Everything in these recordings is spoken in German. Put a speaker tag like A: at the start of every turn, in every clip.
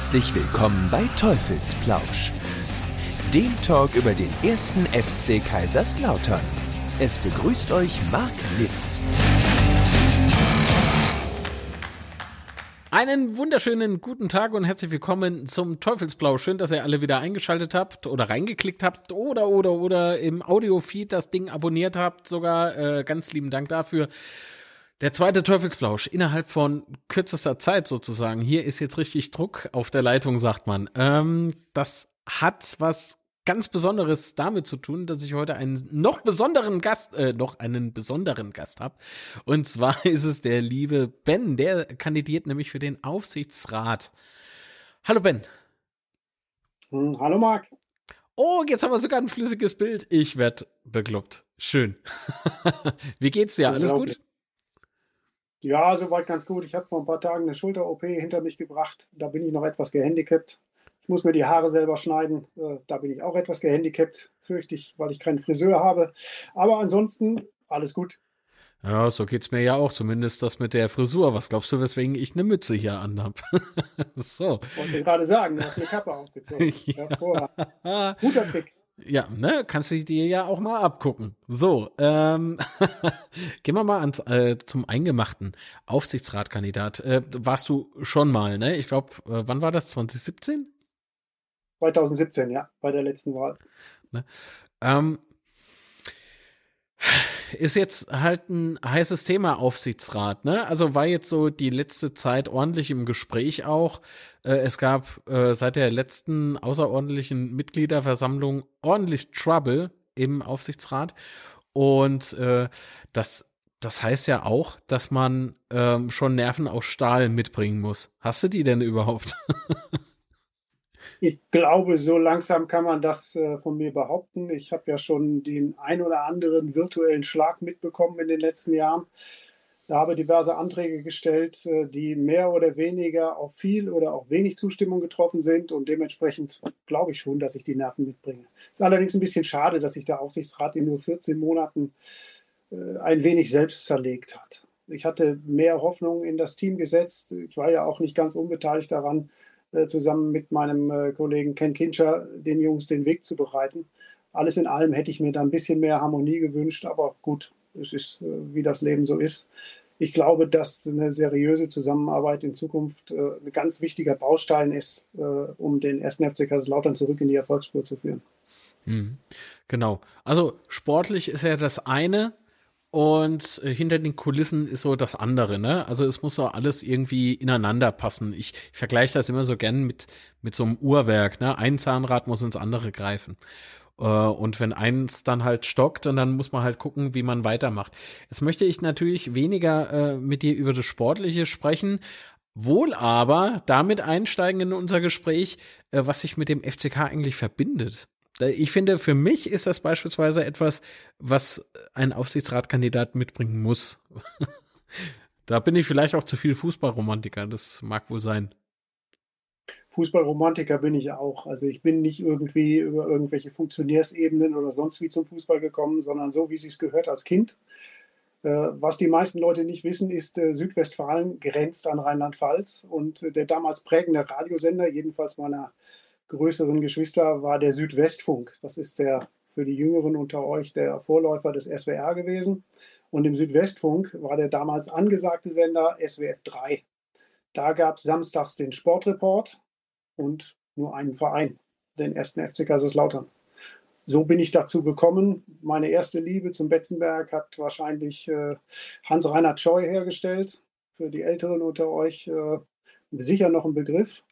A: Herzlich willkommen bei Teufelsplausch, dem Talk über den ersten FC Kaiserslautern. Es begrüßt euch Marc Litz.
B: Einen wunderschönen guten Tag und herzlich willkommen zum Teufelsplausch. Schön, dass ihr alle wieder eingeschaltet habt oder reingeklickt habt oder oder oder im Audiofeed das Ding abonniert habt. Sogar äh, ganz lieben Dank dafür. Der zweite Teufelsplausch innerhalb von kürzester Zeit sozusagen. Hier ist jetzt richtig Druck auf der Leitung, sagt man. Ähm, das hat was ganz Besonderes damit zu tun, dass ich heute einen noch besonderen Gast, äh, noch einen besonderen Gast habe. Und zwar ist es der liebe Ben, der kandidiert nämlich für den Aufsichtsrat. Hallo Ben.
C: Hm, hallo Marc.
B: Oh, jetzt haben wir sogar ein flüssiges Bild. Ich werde bekloppt. Schön. Wie geht's dir? Alles gut?
C: Ja, soweit ganz gut. Ich habe vor ein paar Tagen eine Schulter-OP hinter mich gebracht. Da bin ich noch etwas gehandicapt. Ich muss mir die Haare selber schneiden. Äh, da bin ich auch etwas gehandicapt, fürchte ich, weil ich keinen Friseur habe. Aber ansonsten alles gut.
B: Ja, so geht's mir ja auch, zumindest das mit der Frisur. Was glaubst du, weswegen ich eine Mütze hier anhab?
C: so. Wollte gerade sagen, du hast eine Kappe aufgezogen. ja. Guter Trick.
B: Ja, ne, kannst du dir ja auch mal abgucken. So, ähm, gehen wir mal ans, äh, zum Eingemachten. Aufsichtsratkandidat. Äh, warst du schon mal, ne? Ich glaube, äh, wann war das? 2017?
C: 2017, ja, bei der letzten Wahl. Ne?
B: Ähm, ist jetzt halt ein heißes Thema Aufsichtsrat, ne? Also war jetzt so die letzte Zeit ordentlich im Gespräch auch. Äh, es gab äh, seit der letzten außerordentlichen Mitgliederversammlung ordentlich Trouble im Aufsichtsrat. Und äh, das, das heißt ja auch, dass man ähm, schon Nerven aus Stahl mitbringen muss. Hast du die denn überhaupt?
C: Ich glaube, so langsam kann man das äh, von mir behaupten. Ich habe ja schon den ein oder anderen virtuellen Schlag mitbekommen in den letzten Jahren. Da habe diverse Anträge gestellt, äh, die mehr oder weniger auf viel oder auch wenig Zustimmung getroffen sind. Und dementsprechend glaube ich schon, dass ich die Nerven mitbringe. Es ist allerdings ein bisschen schade, dass sich der Aufsichtsrat in nur 14 Monaten äh, ein wenig selbst zerlegt hat. Ich hatte mehr Hoffnung in das Team gesetzt. Ich war ja auch nicht ganz unbeteiligt daran, zusammen mit meinem äh, Kollegen Ken Kincher den Jungs den Weg zu bereiten. Alles in allem hätte ich mir da ein bisschen mehr Harmonie gewünscht, aber gut, es ist, äh, wie das Leben so ist. Ich glaube, dass eine seriöse Zusammenarbeit in Zukunft ein ganz wichtiger Baustein ist, um den ersten FC Kaiserslautern zurück in die Erfolgsspur zu führen.
B: Mhm. Genau. Also sportlich ist ja das eine, und äh, hinter den Kulissen ist so das andere, ne? Also es muss so alles irgendwie ineinander passen. Ich, ich vergleiche das immer so gern mit, mit so einem Uhrwerk, ne? Ein Zahnrad muss ins andere greifen. Äh, und wenn eins dann halt stockt, und dann muss man halt gucken, wie man weitermacht. Jetzt möchte ich natürlich weniger äh, mit dir über das Sportliche sprechen, wohl aber damit einsteigen in unser Gespräch, äh, was sich mit dem FCK eigentlich verbindet. Ich finde, für mich ist das beispielsweise etwas, was ein Aufsichtsratkandidat mitbringen muss. da bin ich vielleicht auch zu viel Fußballromantiker, das mag wohl sein.
C: Fußballromantiker bin ich auch. Also ich bin nicht irgendwie über irgendwelche Funktionärsebenen oder sonst wie zum Fußball gekommen, sondern so, wie es sich gehört als Kind. Äh, was die meisten Leute nicht wissen, ist, äh, Südwestfalen grenzt an Rheinland-Pfalz und der damals prägende Radiosender, jedenfalls meiner größeren Geschwister war der Südwestfunk. Das ist der für die Jüngeren unter euch der Vorläufer des SWR gewesen. Und im Südwestfunk war der damals angesagte Sender SWF 3. Da gab es samstags den Sportreport und nur einen Verein, den ersten FC Kaiserslautern. So bin ich dazu gekommen. Meine erste Liebe zum Betzenberg hat wahrscheinlich äh, Hans-Reinhard Scheu hergestellt. Für die Älteren unter euch äh, sicher noch ein Begriff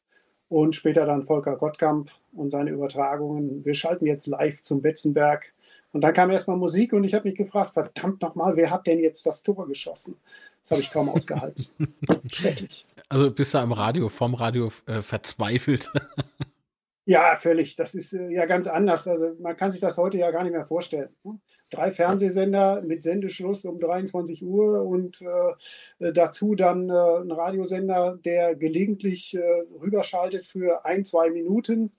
C: und später dann Volker Gottkamp und seine Übertragungen. Wir schalten jetzt live zum Betzenberg. Und dann kam erstmal Musik und ich habe mich gefragt, verdammt nochmal, wer hat denn jetzt das Tor geschossen? Das habe ich kaum ausgehalten.
B: Schrecklich. Also bist du am Radio, vom Radio äh, verzweifelt?
C: ja, völlig. Das ist äh, ja ganz anders. Also man kann sich das heute ja gar nicht mehr vorstellen. Ne? Drei Fernsehsender mit Sendeschluss um 23 Uhr und äh, dazu dann äh, ein Radiosender, der gelegentlich äh, rüberschaltet für ein, zwei Minuten.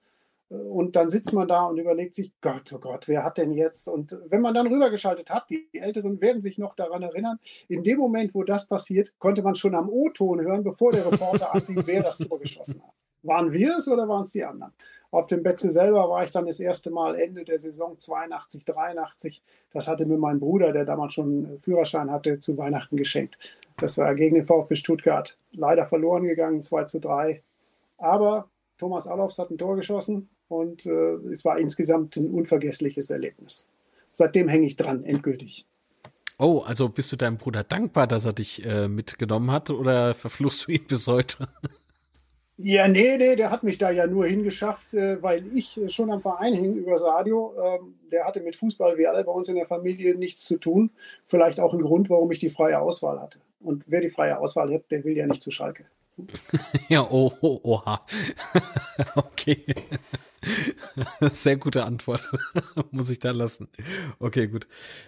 C: Und dann sitzt man da und überlegt sich, Gott, oh Gott, wer hat denn jetzt? Und wenn man dann rübergeschaltet hat, die Älteren werden sich noch daran erinnern, in dem Moment, wo das passiert, konnte man schon am O-Ton hören, bevor der Reporter anfing, wer das Tor geschossen hat. Waren wir es oder waren es die anderen? Auf dem Betze selber war ich dann das erste Mal Ende der Saison 82, 83. Das hatte mir mein Bruder, der damals schon Führerschein hatte, zu Weihnachten geschenkt. Das war gegen den VfB Stuttgart. Leider verloren gegangen, 2 zu 3. Aber Thomas Allofs hat ein Tor geschossen und äh, es war insgesamt ein unvergessliches Erlebnis. Seitdem hänge ich dran, endgültig.
B: Oh, also bist du deinem Bruder dankbar, dass er dich äh, mitgenommen hat oder verfluchst du ihn bis heute?
C: Ja, nee, nee, der hat mich da ja nur hingeschafft, äh, weil ich schon am Verein hing übers Radio. Ähm, der hatte mit Fußball wie alle bei uns in der Familie nichts zu tun. Vielleicht auch ein Grund, warum ich die freie Auswahl hatte. Und wer die freie Auswahl hat, der will ja nicht zu Schalke.
B: ja, oh, oh oha. okay. Sehr gute Antwort. Muss ich da lassen. Okay, gut.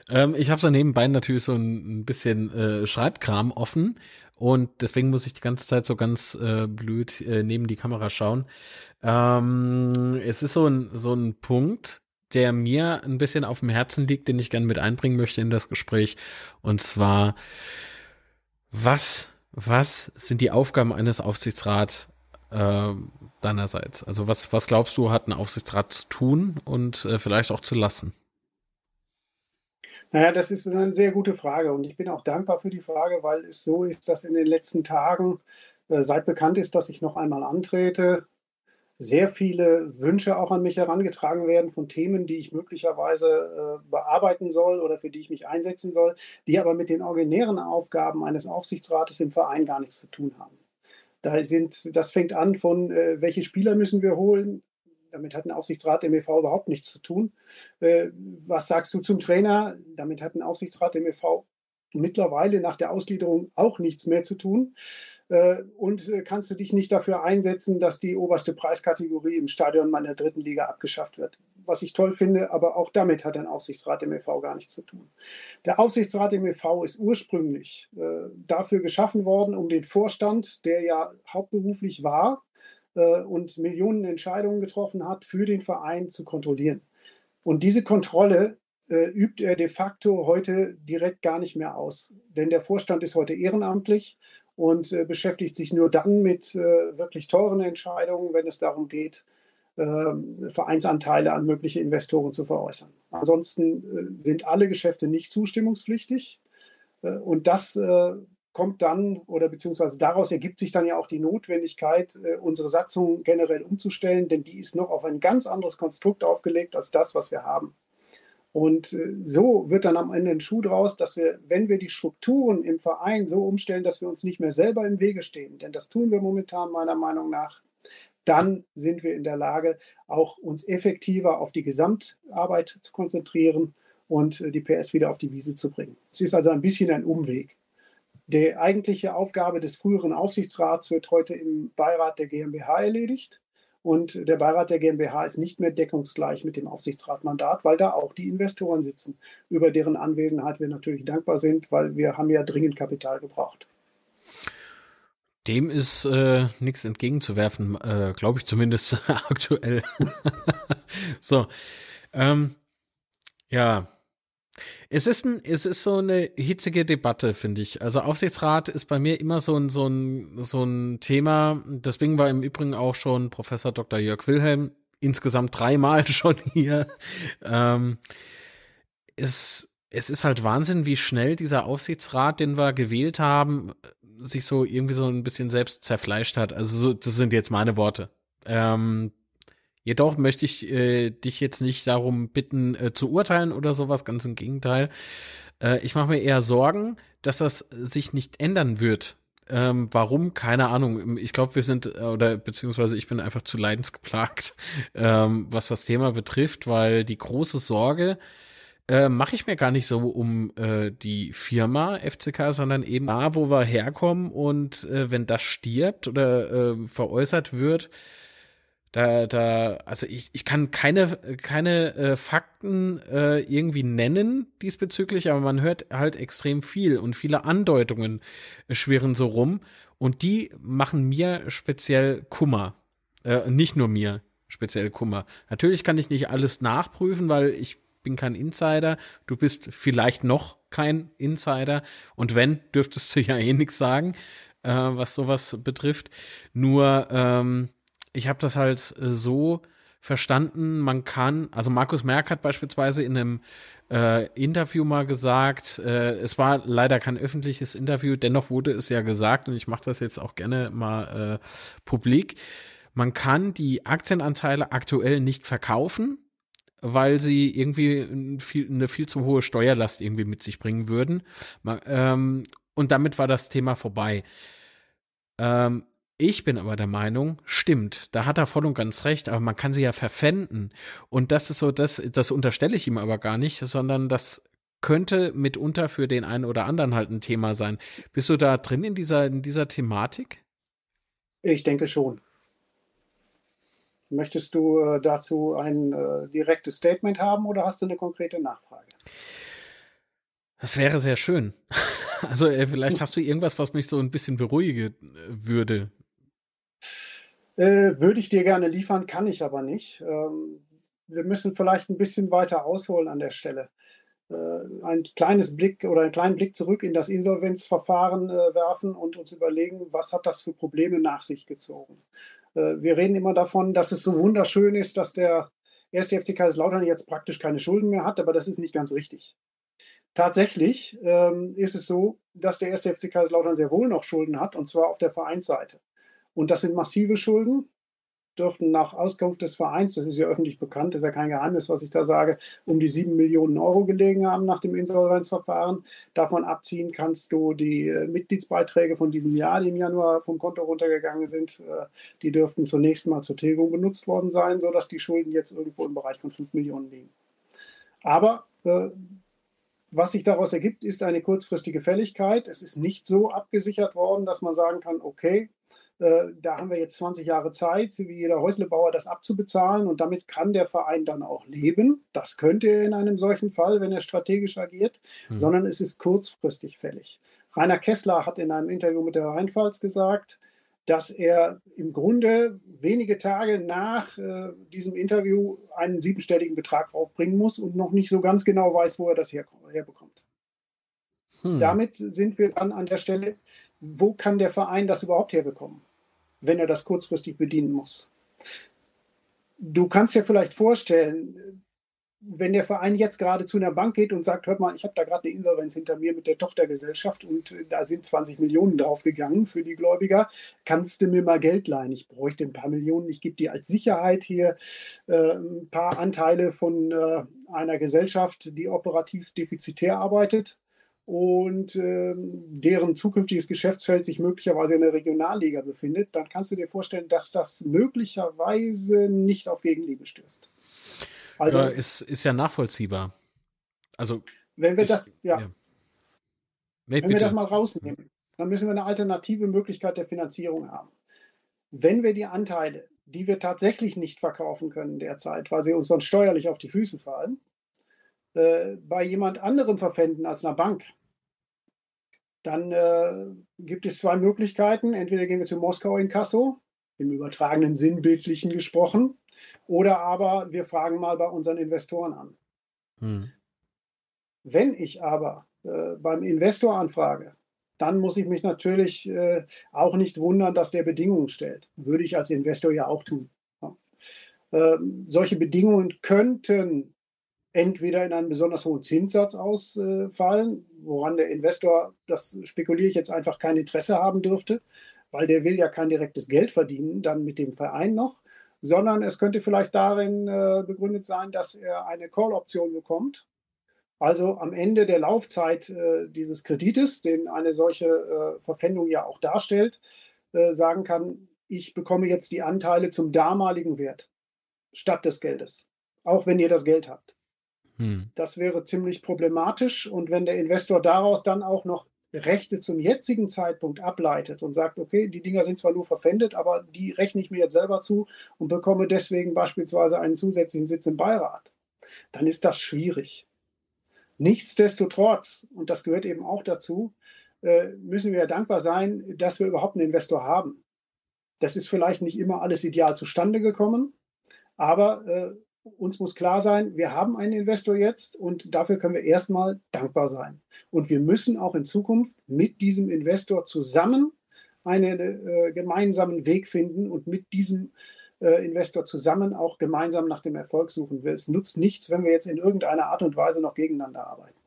B: Ähm, ich habe so nebenbei natürlich so ein, ein bisschen äh, Schreibkram offen. Und deswegen muss ich die ganze Zeit so ganz äh, blöd äh, neben die Kamera schauen. Ähm, es ist so ein, so ein Punkt, der mir ein bisschen auf dem Herzen liegt, den ich gerne mit einbringen möchte in das Gespräch. Und zwar, was, was sind die Aufgaben eines Aufsichtsrats äh, deinerseits? Also was, was glaubst du, hat ein Aufsichtsrat zu tun und äh, vielleicht auch zu lassen?
C: Naja, das ist eine sehr gute Frage und ich bin auch dankbar für die Frage, weil es so ist, dass in den letzten Tagen, äh, seit bekannt ist, dass ich noch einmal antrete, sehr viele Wünsche auch an mich herangetragen werden von Themen, die ich möglicherweise äh, bearbeiten soll oder für die ich mich einsetzen soll, die aber mit den originären Aufgaben eines Aufsichtsrates im Verein gar nichts zu tun haben. Da sind, das fängt an von, äh, welche Spieler müssen wir holen, damit hat ein Aufsichtsrat im EV überhaupt nichts zu tun. Äh, was sagst du zum Trainer? Damit hat ein Aufsichtsrat im EV mittlerweile nach der Ausgliederung auch nichts mehr zu tun. Äh, und äh, kannst du dich nicht dafür einsetzen, dass die oberste Preiskategorie im Stadion meiner dritten Liga abgeschafft wird? Was ich toll finde, aber auch damit hat ein Aufsichtsrat im EV gar nichts zu tun. Der Aufsichtsrat im EV ist ursprünglich dafür geschaffen worden, um den Vorstand, der ja hauptberuflich war, äh, und Millionen Entscheidungen getroffen hat, für den Verein zu kontrollieren. Und diese Kontrolle äh, übt er de facto heute direkt gar nicht mehr aus. Denn der Vorstand ist heute ehrenamtlich und äh, beschäftigt sich nur dann mit äh, wirklich teuren Entscheidungen, wenn es darum geht, ähm, Vereinsanteile an mögliche Investoren zu veräußern. Ansonsten äh, sind alle Geschäfte nicht zustimmungspflichtig. Äh, und das kommt dann oder beziehungsweise daraus ergibt sich dann ja auch die Notwendigkeit, äh, unsere Satzung generell umzustellen, denn die ist noch auf ein ganz anderes Konstrukt aufgelegt als das, was wir haben. Und äh, so wird dann am Ende ein Schuh draus, dass wir, wenn wir die Strukturen im Verein so umstellen, dass wir uns nicht mehr selber im Wege stehen, denn das tun wir momentan meiner Meinung nach, dann sind wir in der Lage, auch uns effektiver auf die Gesamtarbeit zu konzentrieren und äh, die PS wieder auf die Wiese zu bringen. Es ist also ein bisschen ein Umweg. Die eigentliche Aufgabe des früheren Aufsichtsrats wird heute im Beirat der GmbH erledigt. Und der Beirat der GmbH ist nicht mehr deckungsgleich mit dem Aufsichtsratmandat, weil da auch die Investoren sitzen, über deren Anwesenheit wir natürlich dankbar sind, weil wir haben ja dringend Kapital gebraucht.
B: Dem ist äh, nichts entgegenzuwerfen, äh, glaube ich zumindest aktuell. so, ähm, ja, es ist, ein, es ist so eine hitzige Debatte, finde ich. Also Aufsichtsrat ist bei mir immer so ein, so, ein, so ein Thema. Deswegen war im Übrigen auch schon Professor Dr. Jörg Wilhelm insgesamt dreimal schon hier. Ähm, es, es ist halt Wahnsinn, wie schnell dieser Aufsichtsrat, den wir gewählt haben, sich so irgendwie so ein bisschen selbst zerfleischt hat. Also so, das sind jetzt meine Worte. Ähm, Jedoch möchte ich äh, dich jetzt nicht darum bitten, äh, zu urteilen oder sowas, ganz im Gegenteil. Äh, ich mache mir eher Sorgen, dass das sich nicht ändern wird. Ähm, warum? Keine Ahnung. Ich glaube, wir sind, äh, oder beziehungsweise ich bin einfach zu leidensgeplagt, ähm, was das Thema betrifft, weil die große Sorge äh, mache ich mir gar nicht so um äh, die Firma FCK, sondern eben da, wo wir herkommen und äh, wenn das stirbt oder äh, veräußert wird, da, da, also ich, ich kann keine, keine äh, Fakten äh, irgendwie nennen diesbezüglich, aber man hört halt extrem viel und viele Andeutungen schwirren so rum und die machen mir speziell Kummer. Äh, nicht nur mir speziell Kummer. Natürlich kann ich nicht alles nachprüfen, weil ich bin kein Insider. Du bist vielleicht noch kein Insider. Und wenn, dürftest du ja eh nichts sagen, äh, was sowas betrifft. Nur, ähm, ich habe das halt äh, so verstanden, man kann, also Markus Merck hat beispielsweise in einem äh, Interview mal gesagt, äh, es war leider kein öffentliches Interview, dennoch wurde es ja gesagt und ich mache das jetzt auch gerne mal äh, publik. Man kann die Aktienanteile aktuell nicht verkaufen, weil sie irgendwie viel, eine viel zu hohe Steuerlast irgendwie mit sich bringen würden. Man, ähm, und damit war das Thema vorbei. Ähm, ich bin aber der Meinung, stimmt, da hat er voll und ganz recht, aber man kann sie ja verpfänden. Und das ist so, das, das unterstelle ich ihm aber gar nicht, sondern das könnte mitunter für den einen oder anderen halt ein Thema sein. Bist du da drin in dieser, in dieser Thematik?
C: Ich denke schon. Möchtest du äh, dazu ein äh, direktes Statement haben oder hast du eine konkrete Nachfrage?
B: Das wäre sehr schön. Also äh, vielleicht hast du irgendwas, was mich so ein bisschen beruhigen äh, würde.
C: Äh, würde ich dir gerne liefern, kann ich aber nicht. Ähm, wir müssen vielleicht ein bisschen weiter ausholen an der Stelle. Äh, ein kleines Blick oder einen kleinen Blick zurück in das Insolvenzverfahren äh, werfen und uns überlegen, was hat das für Probleme nach sich gezogen. Äh, wir reden immer davon, dass es so wunderschön ist, dass der erste FC Kaiserslautern jetzt praktisch keine Schulden mehr hat, aber das ist nicht ganz richtig. Tatsächlich ähm, ist es so, dass der erste FC Kaiserslautern sehr wohl noch Schulden hat, und zwar auf der Vereinsseite. Und das sind massive Schulden, dürften nach Auskunft des Vereins, das ist ja öffentlich bekannt, ist ja kein Geheimnis, was ich da sage, um die sieben Millionen Euro gelegen haben nach dem Insolvenzverfahren. Davon abziehen kannst du die äh, Mitgliedsbeiträge von diesem Jahr, die im Januar vom Konto runtergegangen sind, äh, die dürften zunächst mal zur Tilgung benutzt worden sein, sodass die Schulden jetzt irgendwo im Bereich von fünf Millionen liegen. Aber äh, was sich daraus ergibt, ist eine kurzfristige Fälligkeit. Es ist nicht so abgesichert worden, dass man sagen kann, okay, da haben wir jetzt 20 Jahre Zeit, wie jeder Häuslebauer, das abzubezahlen und damit kann der Verein dann auch leben. Das könnte er in einem solchen Fall, wenn er strategisch agiert, hm. sondern es ist kurzfristig fällig. Rainer Kessler hat in einem Interview mit der Rheinpfalz gesagt, dass er im Grunde wenige Tage nach äh, diesem Interview einen siebenstelligen Betrag aufbringen muss und noch nicht so ganz genau weiß, wo er das her, herbekommt. Hm. Damit sind wir dann an der Stelle, wo kann der Verein das überhaupt herbekommen? Wenn er das kurzfristig bedienen muss. Du kannst dir vielleicht vorstellen, wenn der Verein jetzt gerade zu einer Bank geht und sagt, hört mal, ich habe da gerade eine Insolvenz hinter mir mit der Tochtergesellschaft und da sind 20 Millionen draufgegangen für die Gläubiger, kannst du mir mal Geld leihen? Ich bräuchte ein paar Millionen, ich gebe dir als Sicherheit hier äh, ein paar Anteile von äh, einer Gesellschaft, die operativ defizitär arbeitet und äh, deren zukünftiges Geschäftsfeld sich möglicherweise in der Regionalliga befindet, dann kannst du dir vorstellen, dass das möglicherweise nicht auf Gegenliebe stößt.
B: Also ja, ist, ist ja nachvollziehbar. Also
C: wenn wir ich, das, ja, ja. Nee, wenn wir das mal rausnehmen, dann müssen wir eine alternative Möglichkeit der Finanzierung haben. Wenn wir die Anteile, die wir tatsächlich nicht verkaufen können derzeit, weil sie uns sonst steuerlich auf die Füße fallen, äh, bei jemand anderem verpfänden als einer Bank, dann äh, gibt es zwei Möglichkeiten. Entweder gehen wir zu Moskau in Kasso, im übertragenen Sinn bildlichen gesprochen, oder aber wir fragen mal bei unseren Investoren an. Hm. Wenn ich aber äh, beim Investor anfrage, dann muss ich mich natürlich äh, auch nicht wundern, dass der Bedingungen stellt. Würde ich als Investor ja auch tun. Ja. Ähm, solche Bedingungen könnten entweder in einen besonders hohen Zinssatz ausfallen, woran der Investor, das spekuliere ich jetzt einfach, kein Interesse haben dürfte, weil der will ja kein direktes Geld verdienen, dann mit dem Verein noch, sondern es könnte vielleicht darin äh, begründet sein, dass er eine Call-Option bekommt. Also am Ende der Laufzeit äh, dieses Kredites, den eine solche äh, Verpfändung ja auch darstellt, sagen kann, ich bekomme jetzt die Anteile zum damaligen Wert statt des Geldes, auch wenn ihr das Geld habt. Hm. Das wäre ziemlich problematisch. Und wenn der Investor daraus dann auch noch Rechte zum jetzigen Zeitpunkt ableitet und sagt, okay, die Dinger sind zwar nur verpfändet, aber die rechne ich mir jetzt selber zu und bekomme deswegen beispielsweise einen zusätzlichen Sitz im Beirat, dann ist das schwierig. Nichtsdestotrotz, und das gehört eben auch dazu, äh, müssen wir dankbar sein, dass wir überhaupt einen Investor haben. Das ist vielleicht nicht immer alles ideal zustande gekommen, aber äh, uns muss klar sein, wir haben einen Investor jetzt und dafür können wir erstmal dankbar sein. Und wir müssen auch in Zukunft mit diesem Investor zusammen einen äh, gemeinsamen Weg finden und mit diesem äh, Investor zusammen auch gemeinsam nach dem Erfolg suchen. Es nutzt nichts, wenn wir jetzt in irgendeiner Art und Weise noch gegeneinander arbeiten.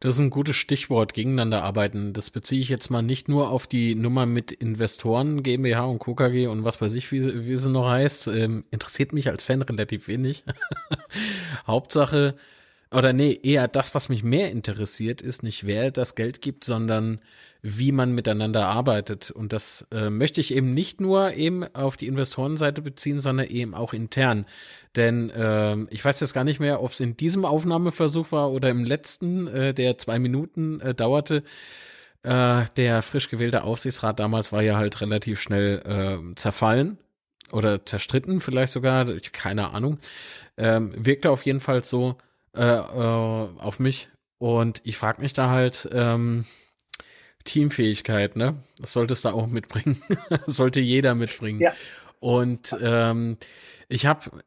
B: Das ist ein gutes Stichwort, gegeneinander arbeiten. Das beziehe ich jetzt mal nicht nur auf die Nummer mit Investoren, GmbH und KKG und was weiß ich, wie, wie sie noch heißt. Ähm, interessiert mich als Fan relativ wenig. Hauptsache, oder nee, eher das, was mich mehr interessiert, ist nicht, wer das Geld gibt, sondern wie man miteinander arbeitet. Und das äh, möchte ich eben nicht nur eben auf die Investorenseite beziehen, sondern eben auch intern. Denn äh, ich weiß jetzt gar nicht mehr, ob es in diesem Aufnahmeversuch war oder im letzten, äh, der zwei Minuten äh, dauerte. Äh, der frisch gewählte Aufsichtsrat damals war ja halt relativ schnell äh, zerfallen oder zerstritten, vielleicht sogar, keine Ahnung. Ähm, wirkte auf jeden Fall so äh, äh, auf mich. Und ich frage mich da halt, ähm, Teamfähigkeit, ne? Das solltest du auch mitbringen. sollte jeder mitbringen. Ja. Und ähm, ich habe,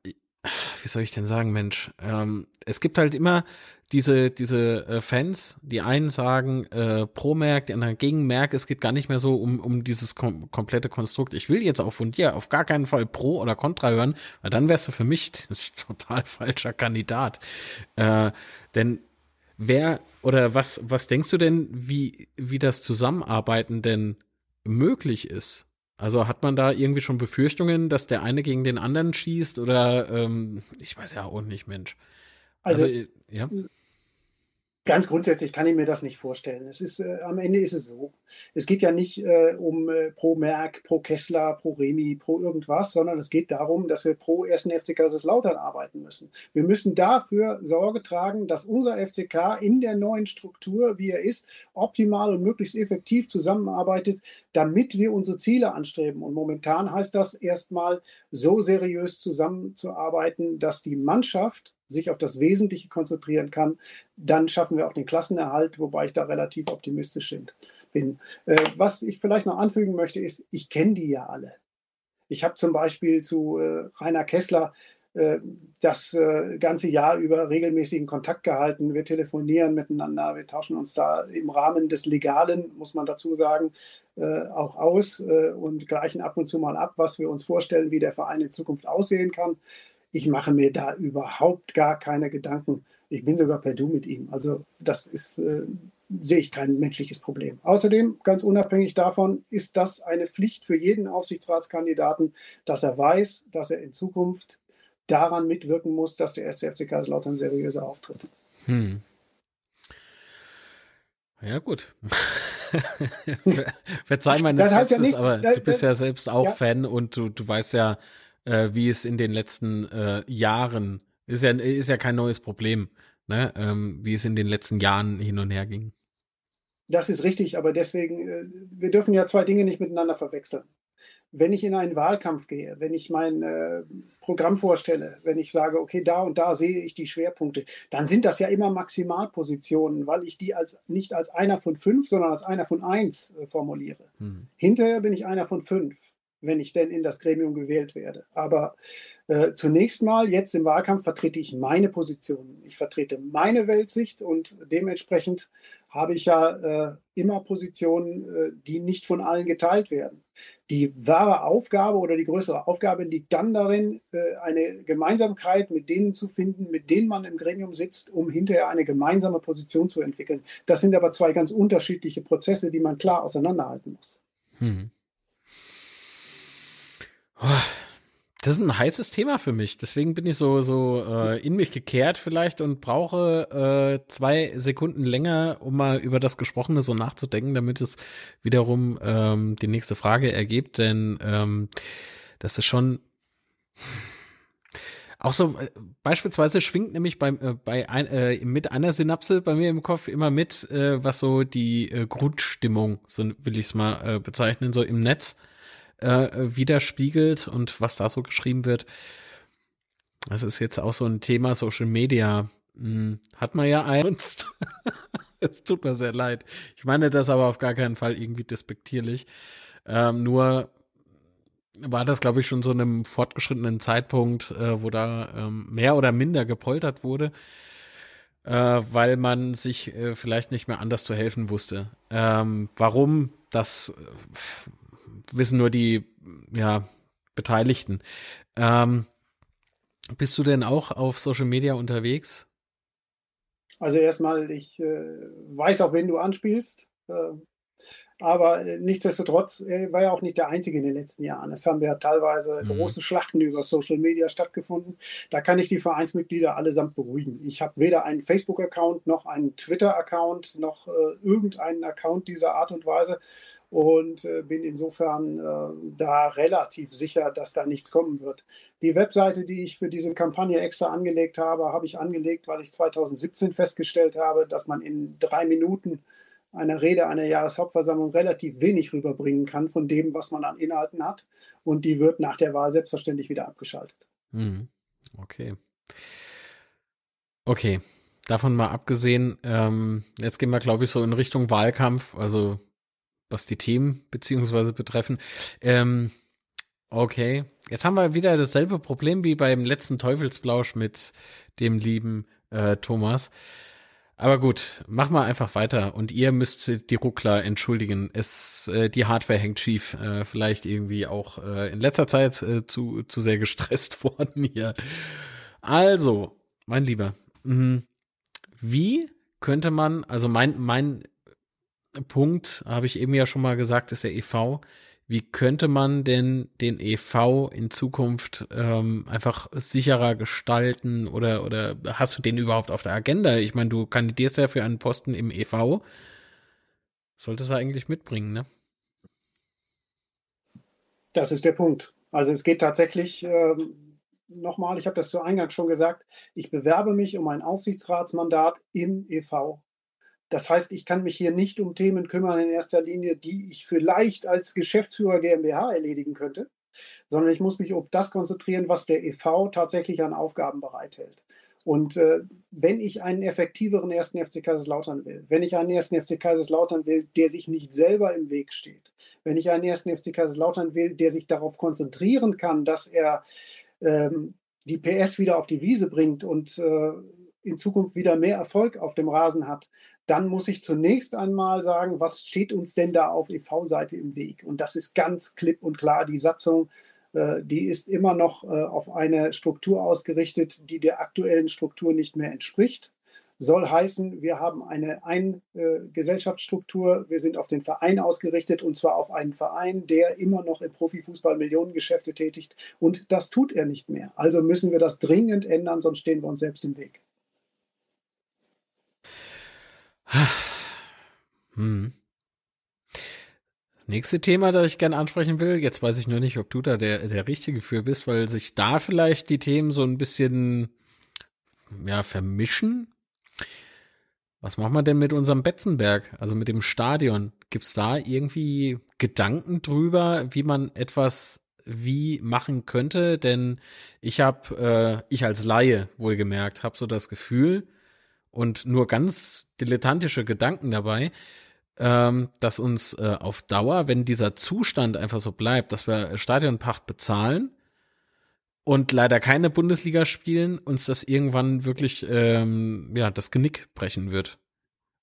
B: wie soll ich denn sagen, Mensch, ähm, es gibt halt immer diese, diese äh, Fans, die einen sagen äh, pro Merk, die anderen gegen Merk. Es geht gar nicht mehr so um, um dieses kom komplette Konstrukt. Ich will jetzt auch von dir auf gar keinen Fall pro oder contra hören, weil dann wärst du für mich total falscher Kandidat. Äh, denn Wer oder was, was denkst du denn, wie, wie das Zusammenarbeiten denn möglich ist? Also hat man da irgendwie schon Befürchtungen, dass der eine gegen den anderen schießt oder ähm, ich weiß ja auch nicht, Mensch.
C: Also, also ja. Ganz grundsätzlich kann ich mir das nicht vorstellen. Es ist, äh, am Ende ist es so. Es geht ja nicht äh, um äh, pro Merck, pro Kessler, pro Remi, pro irgendwas, sondern es geht darum, dass wir pro ersten FC Kaiserslautern arbeiten müssen. Wir müssen dafür Sorge tragen, dass unser FCK in der neuen Struktur, wie er ist, optimal und möglichst effektiv zusammenarbeitet, damit wir unsere Ziele anstreben. Und momentan heißt das erstmal so seriös zusammenzuarbeiten, dass die Mannschaft sich auf das Wesentliche konzentrieren kann, dann schaffen wir auch den Klassenerhalt, wobei ich da relativ optimistisch bin. Äh, was ich vielleicht noch anfügen möchte, ist, ich kenne die ja alle. Ich habe zum Beispiel zu äh, Rainer Kessler äh, das ganze Jahr über regelmäßigen Kontakt gehalten. Wir telefonieren miteinander, wir tauschen uns da im Rahmen des Legalen, muss man dazu sagen, auch aus und gleichen ab und zu mal ab, was wir uns vorstellen, wie der Verein in Zukunft aussehen kann. Ich mache mir da überhaupt gar keine Gedanken. Ich bin sogar per Du mit ihm. Also das ist, äh, sehe ich kein menschliches Problem. Außerdem, ganz unabhängig davon, ist das eine Pflicht für jeden Aufsichtsratskandidaten, dass er weiß, dass er in Zukunft daran mitwirken muss, dass der SCFC Kaiserslautern seriöser auftritt. Hm.
B: Ja, gut. Verzeih meines das heißt ja nicht, aber du bist ja selbst auch ja. Fan und du, du weißt ja, äh, wie es in den letzten äh, Jahren, ist ja, ist ja kein neues Problem, ne? Ähm, wie es in den letzten Jahren hin und her ging.
C: Das ist richtig, aber deswegen, äh, wir dürfen ja zwei Dinge nicht miteinander verwechseln. Wenn ich in einen Wahlkampf gehe, wenn ich mein äh, Programm vorstelle, wenn ich sage, okay, da und da sehe ich die Schwerpunkte, dann sind das ja immer Maximalpositionen, weil ich die als nicht als einer von fünf, sondern als einer von eins äh, formuliere. Hm. Hinterher bin ich einer von fünf wenn ich denn in das Gremium gewählt werde. Aber äh, zunächst mal, jetzt im Wahlkampf, vertrete ich meine Position. Ich vertrete meine Weltsicht und dementsprechend habe ich ja äh, immer Positionen, äh, die nicht von allen geteilt werden. Die wahre Aufgabe oder die größere Aufgabe liegt dann darin, äh, eine Gemeinsamkeit mit denen zu finden, mit denen man im Gremium sitzt, um hinterher eine gemeinsame Position zu entwickeln. Das sind aber zwei ganz unterschiedliche Prozesse, die man klar auseinanderhalten muss. Hm.
B: Das ist ein heißes Thema für mich. Deswegen bin ich so, so äh, in mich gekehrt vielleicht und brauche äh, zwei Sekunden länger, um mal über das Gesprochene so nachzudenken, damit es wiederum ähm, die nächste Frage ergibt. Denn ähm, das ist schon auch so, äh, beispielsweise schwingt nämlich beim, äh, bei ein, äh, mit einer Synapse bei mir im Kopf immer mit, äh, was so die äh, Grundstimmung, so will ich es mal äh, bezeichnen, so im Netz äh, widerspiegelt und was da so geschrieben wird. Das ist jetzt auch so ein Thema Social Media. Hm, hat man ja einst. es tut mir sehr leid. Ich meine das aber auf gar keinen Fall irgendwie despektierlich. Ähm, nur war das, glaube ich, schon so einem fortgeschrittenen Zeitpunkt, äh, wo da ähm, mehr oder minder gepoltert wurde, äh, weil man sich äh, vielleicht nicht mehr anders zu helfen wusste. Ähm, warum das wissen nur die, ja, Beteiligten. Ähm, bist du denn auch auf Social Media unterwegs?
C: Also erstmal, ich äh, weiß auch, wen du anspielst. Äh, aber äh, nichtsdestotrotz er war ja auch nicht der Einzige in den letzten Jahren. Es haben ja teilweise mhm. große Schlachten über Social Media stattgefunden. Da kann ich die Vereinsmitglieder allesamt beruhigen. Ich habe weder einen Facebook-Account noch einen Twitter-Account noch äh, irgendeinen Account dieser Art und Weise und äh, bin insofern äh, da relativ sicher, dass da nichts kommen wird. Die Webseite, die ich für diese Kampagne extra angelegt habe, habe ich angelegt, weil ich 2017 festgestellt habe, dass man in drei Minuten einer Rede einer Jahreshauptversammlung relativ wenig rüberbringen kann von dem, was man an Inhalten hat. Und die wird nach der Wahl selbstverständlich wieder abgeschaltet.
B: Hm. Okay. Okay. Davon mal abgesehen, ähm, jetzt gehen wir, glaube ich, so in Richtung Wahlkampf, also was die Themen beziehungsweise betreffen. Ähm, okay, jetzt haben wir wieder dasselbe Problem wie beim letzten Teufelsblausch mit dem lieben äh, Thomas. Aber gut, mach mal einfach weiter. Und ihr müsst die Ruckler entschuldigen. Es, äh, die Hardware hängt schief. Äh, vielleicht irgendwie auch äh, in letzter Zeit äh, zu, zu sehr gestresst worden hier. Also, mein Lieber, mh, wie könnte man, also mein, mein Punkt, habe ich eben ja schon mal gesagt, ist der EV wie könnte man denn den EV in Zukunft ähm, einfach sicherer gestalten oder oder hast du den überhaupt auf der Agenda? Ich meine, du kandidierst ja für einen Posten im EV. Solltest du eigentlich mitbringen, ne?
C: Das ist der Punkt. Also es geht tatsächlich ähm, nochmal, ich habe das zu Eingang schon gesagt, ich bewerbe mich um ein Aufsichtsratsmandat im EV. Das heißt, ich kann mich hier nicht um Themen kümmern in erster Linie, die ich vielleicht als Geschäftsführer GmbH erledigen könnte, sondern ich muss mich auf das konzentrieren, was der EV tatsächlich an Aufgaben bereithält. Und äh, wenn ich einen effektiveren ersten FC Kaiserslautern will, wenn ich einen ersten FC Kaiserslautern will, der sich nicht selber im Weg steht, wenn ich einen ersten FC Kaiserslautern will, der sich darauf konzentrieren kann, dass er ähm, die PS wieder auf die Wiese bringt und äh, in Zukunft wieder mehr Erfolg auf dem Rasen hat, dann muss ich zunächst einmal sagen, was steht uns denn da auf EV-Seite im Weg? Und das ist ganz klipp und klar die Satzung, äh, die ist immer noch äh, auf eine Struktur ausgerichtet, die der aktuellen Struktur nicht mehr entspricht. Soll heißen, wir haben eine Ein-Gesellschaftsstruktur, wir sind auf den Verein ausgerichtet und zwar auf einen Verein, der immer noch im Profifußball Millionengeschäfte tätigt und das tut er nicht mehr. Also müssen wir das dringend ändern, sonst stehen wir uns selbst im Weg.
B: Hm. Das nächste Thema, das ich gerne ansprechen will, jetzt weiß ich nur nicht, ob du da der, der Richtige für bist, weil sich da vielleicht die Themen so ein bisschen ja, vermischen. Was machen wir denn mit unserem Betzenberg, also mit dem Stadion? Gibt es da irgendwie Gedanken drüber, wie man etwas wie machen könnte? Denn ich habe, äh, ich als Laie wohlgemerkt, habe so das Gefühl, und nur ganz dilettantische Gedanken dabei, ähm, dass uns äh, auf Dauer, wenn dieser Zustand einfach so bleibt, dass wir Stadionpacht bezahlen und leider keine Bundesliga spielen, uns das irgendwann wirklich ähm, ja das Genick brechen wird.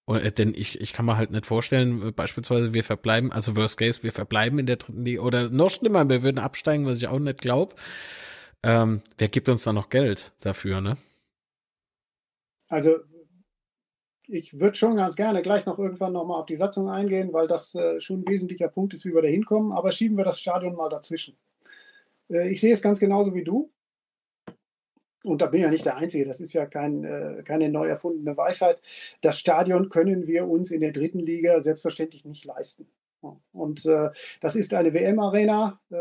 B: Und, äh, denn ich, ich kann mir halt nicht vorstellen, äh, beispielsweise wir verbleiben, also Worst Case, wir verbleiben in der dritten Liga oder noch schlimmer, wir würden absteigen, was ich auch nicht glaube. Ähm, wer gibt uns da noch Geld dafür, ne?
C: Also ich würde schon ganz gerne gleich noch irgendwann nochmal auf die Satzung eingehen, weil das äh, schon ein wesentlicher Punkt ist, wie wir da hinkommen. Aber schieben wir das Stadion mal dazwischen. Äh, ich sehe es ganz genauso wie du. Und da bin ich ja nicht der Einzige, das ist ja kein, äh, keine neu erfundene Weisheit. Das Stadion können wir uns in der dritten Liga selbstverständlich nicht leisten. Und äh, das ist eine WM-Arena, äh,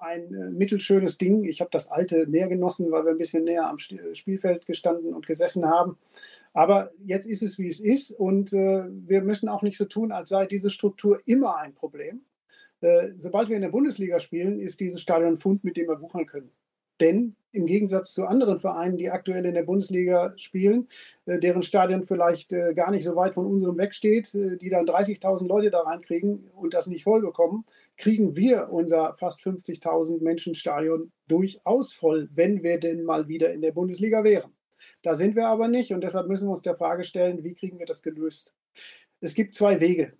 C: ein äh, mittelschönes Ding. Ich habe das alte mehr genossen, weil wir ein bisschen näher am Spielfeld gestanden und gesessen haben. Aber jetzt ist es, wie es ist. Und äh, wir müssen auch nicht so tun, als sei diese Struktur immer ein Problem. Äh, sobald wir in der Bundesliga spielen, ist dieses Stadion ein Fund, mit dem wir wuchern können. Denn im Gegensatz zu anderen Vereinen, die aktuell in der Bundesliga spielen, äh, deren Stadion vielleicht äh, gar nicht so weit von unserem wegsteht, äh, die dann 30.000 Leute da reinkriegen und das nicht voll bekommen, kriegen wir unser fast 50.000 Menschen Stadion durchaus voll, wenn wir denn mal wieder in der Bundesliga wären. Da sind wir aber nicht und deshalb müssen wir uns der Frage stellen, wie kriegen wir das gelöst? Es gibt zwei Wege.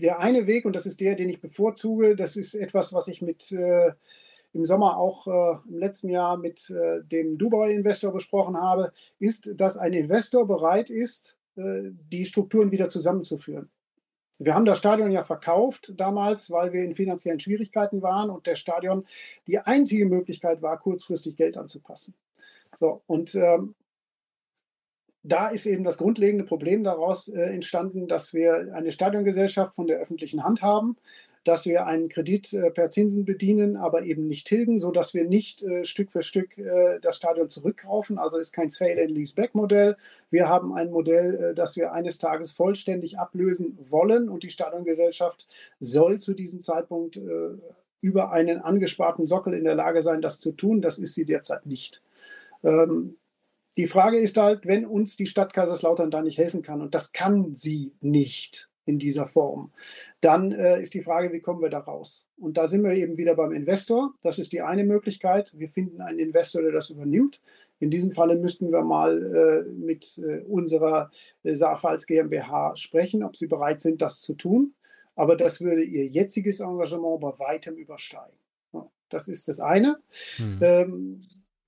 C: Der eine Weg, und das ist der, den ich bevorzuge, das ist etwas, was ich mit, äh, im Sommer auch äh, im letzten Jahr mit äh, dem Dubai-Investor besprochen habe, ist, dass ein Investor bereit ist, äh, die Strukturen wieder zusammenzuführen. Wir haben das Stadion ja verkauft damals, weil wir in finanziellen Schwierigkeiten waren und der Stadion die einzige Möglichkeit war, kurzfristig Geld anzupassen. So, und ähm, da ist eben das grundlegende Problem daraus äh, entstanden, dass wir eine Stadiongesellschaft von der öffentlichen Hand haben, dass wir einen Kredit äh, per Zinsen bedienen, aber eben nicht tilgen, sodass wir nicht äh, Stück für Stück äh, das Stadion zurückkaufen. Also ist kein Sale-and-Lease-Back-Modell. Wir haben ein Modell, äh, das wir eines Tages vollständig ablösen wollen und die Stadiongesellschaft soll zu diesem Zeitpunkt äh, über einen angesparten Sockel in der Lage sein, das zu tun. Das ist sie derzeit nicht. Ähm, die Frage ist halt, wenn uns die Stadt Kaiserslautern da nicht helfen kann, und das kann sie nicht in dieser Form, dann äh, ist die Frage, wie kommen wir da raus? Und da sind wir eben wieder beim Investor. Das ist die eine Möglichkeit. Wir finden einen Investor, der das übernimmt. In diesem Falle müssten wir mal äh, mit äh, unserer äh, Saarpfalz GmbH sprechen, ob sie bereit sind, das zu tun. Aber das würde ihr jetziges Engagement bei weitem übersteigen. Ja, das ist das eine. Hm. Ähm,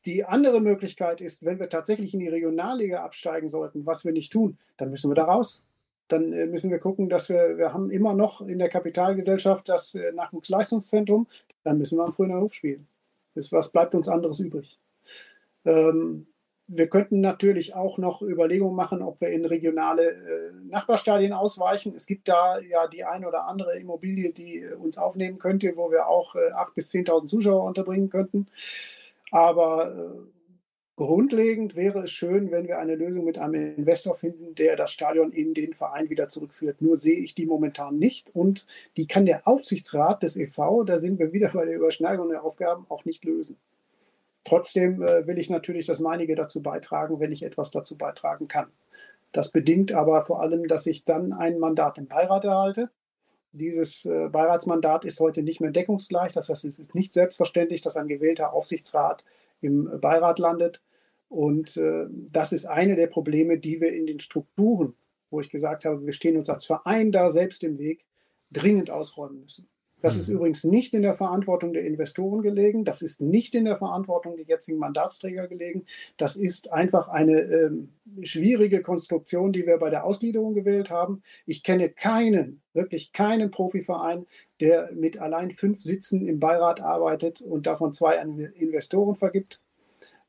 C: die andere Möglichkeit ist, wenn wir tatsächlich in die Regionalliga absteigen sollten, was wir nicht tun, dann müssen wir da raus. Dann äh, müssen wir gucken, dass wir, wir haben immer noch in der Kapitalgesellschaft das äh, Nachwuchsleistungszentrum, dann müssen wir am frühen Hof spielen. Das, was bleibt uns anderes übrig? Ähm, wir könnten natürlich auch noch Überlegungen machen, ob wir in regionale äh, Nachbarstadien ausweichen. Es gibt da ja die eine oder andere Immobilie, die uns aufnehmen könnte, wo wir auch äh, 8.000 bis 10.000 Zuschauer unterbringen könnten. Aber äh, grundlegend wäre es schön, wenn wir eine Lösung mit einem Investor finden, der das Stadion in den Verein wieder zurückführt. Nur sehe ich die momentan nicht. Und die kann der Aufsichtsrat des EV, da sind wir wieder bei der Überschneidung der Aufgaben, auch nicht lösen. Trotzdem äh, will ich natürlich das meinige dazu beitragen, wenn ich etwas dazu beitragen kann. Das bedingt aber vor allem, dass ich dann ein Mandat im Beirat erhalte. Dieses äh, Beiratsmandat ist heute nicht mehr deckungsgleich. Das heißt, es ist nicht selbstverständlich, dass ein gewählter Aufsichtsrat im Beirat landet. Und äh, das ist eine der Probleme, die wir in den Strukturen, wo ich gesagt habe, wir stehen uns als Verein da selbst im Weg, dringend ausräumen müssen. Das mhm. ist übrigens nicht in der Verantwortung der Investoren gelegen. Das ist nicht in der Verantwortung der jetzigen Mandatsträger gelegen. Das ist einfach eine ähm, schwierige Konstruktion, die wir bei der Ausgliederung gewählt haben. Ich kenne keinen, wirklich keinen Profiverein, der mit allein fünf Sitzen im Beirat arbeitet und davon zwei an Investoren vergibt.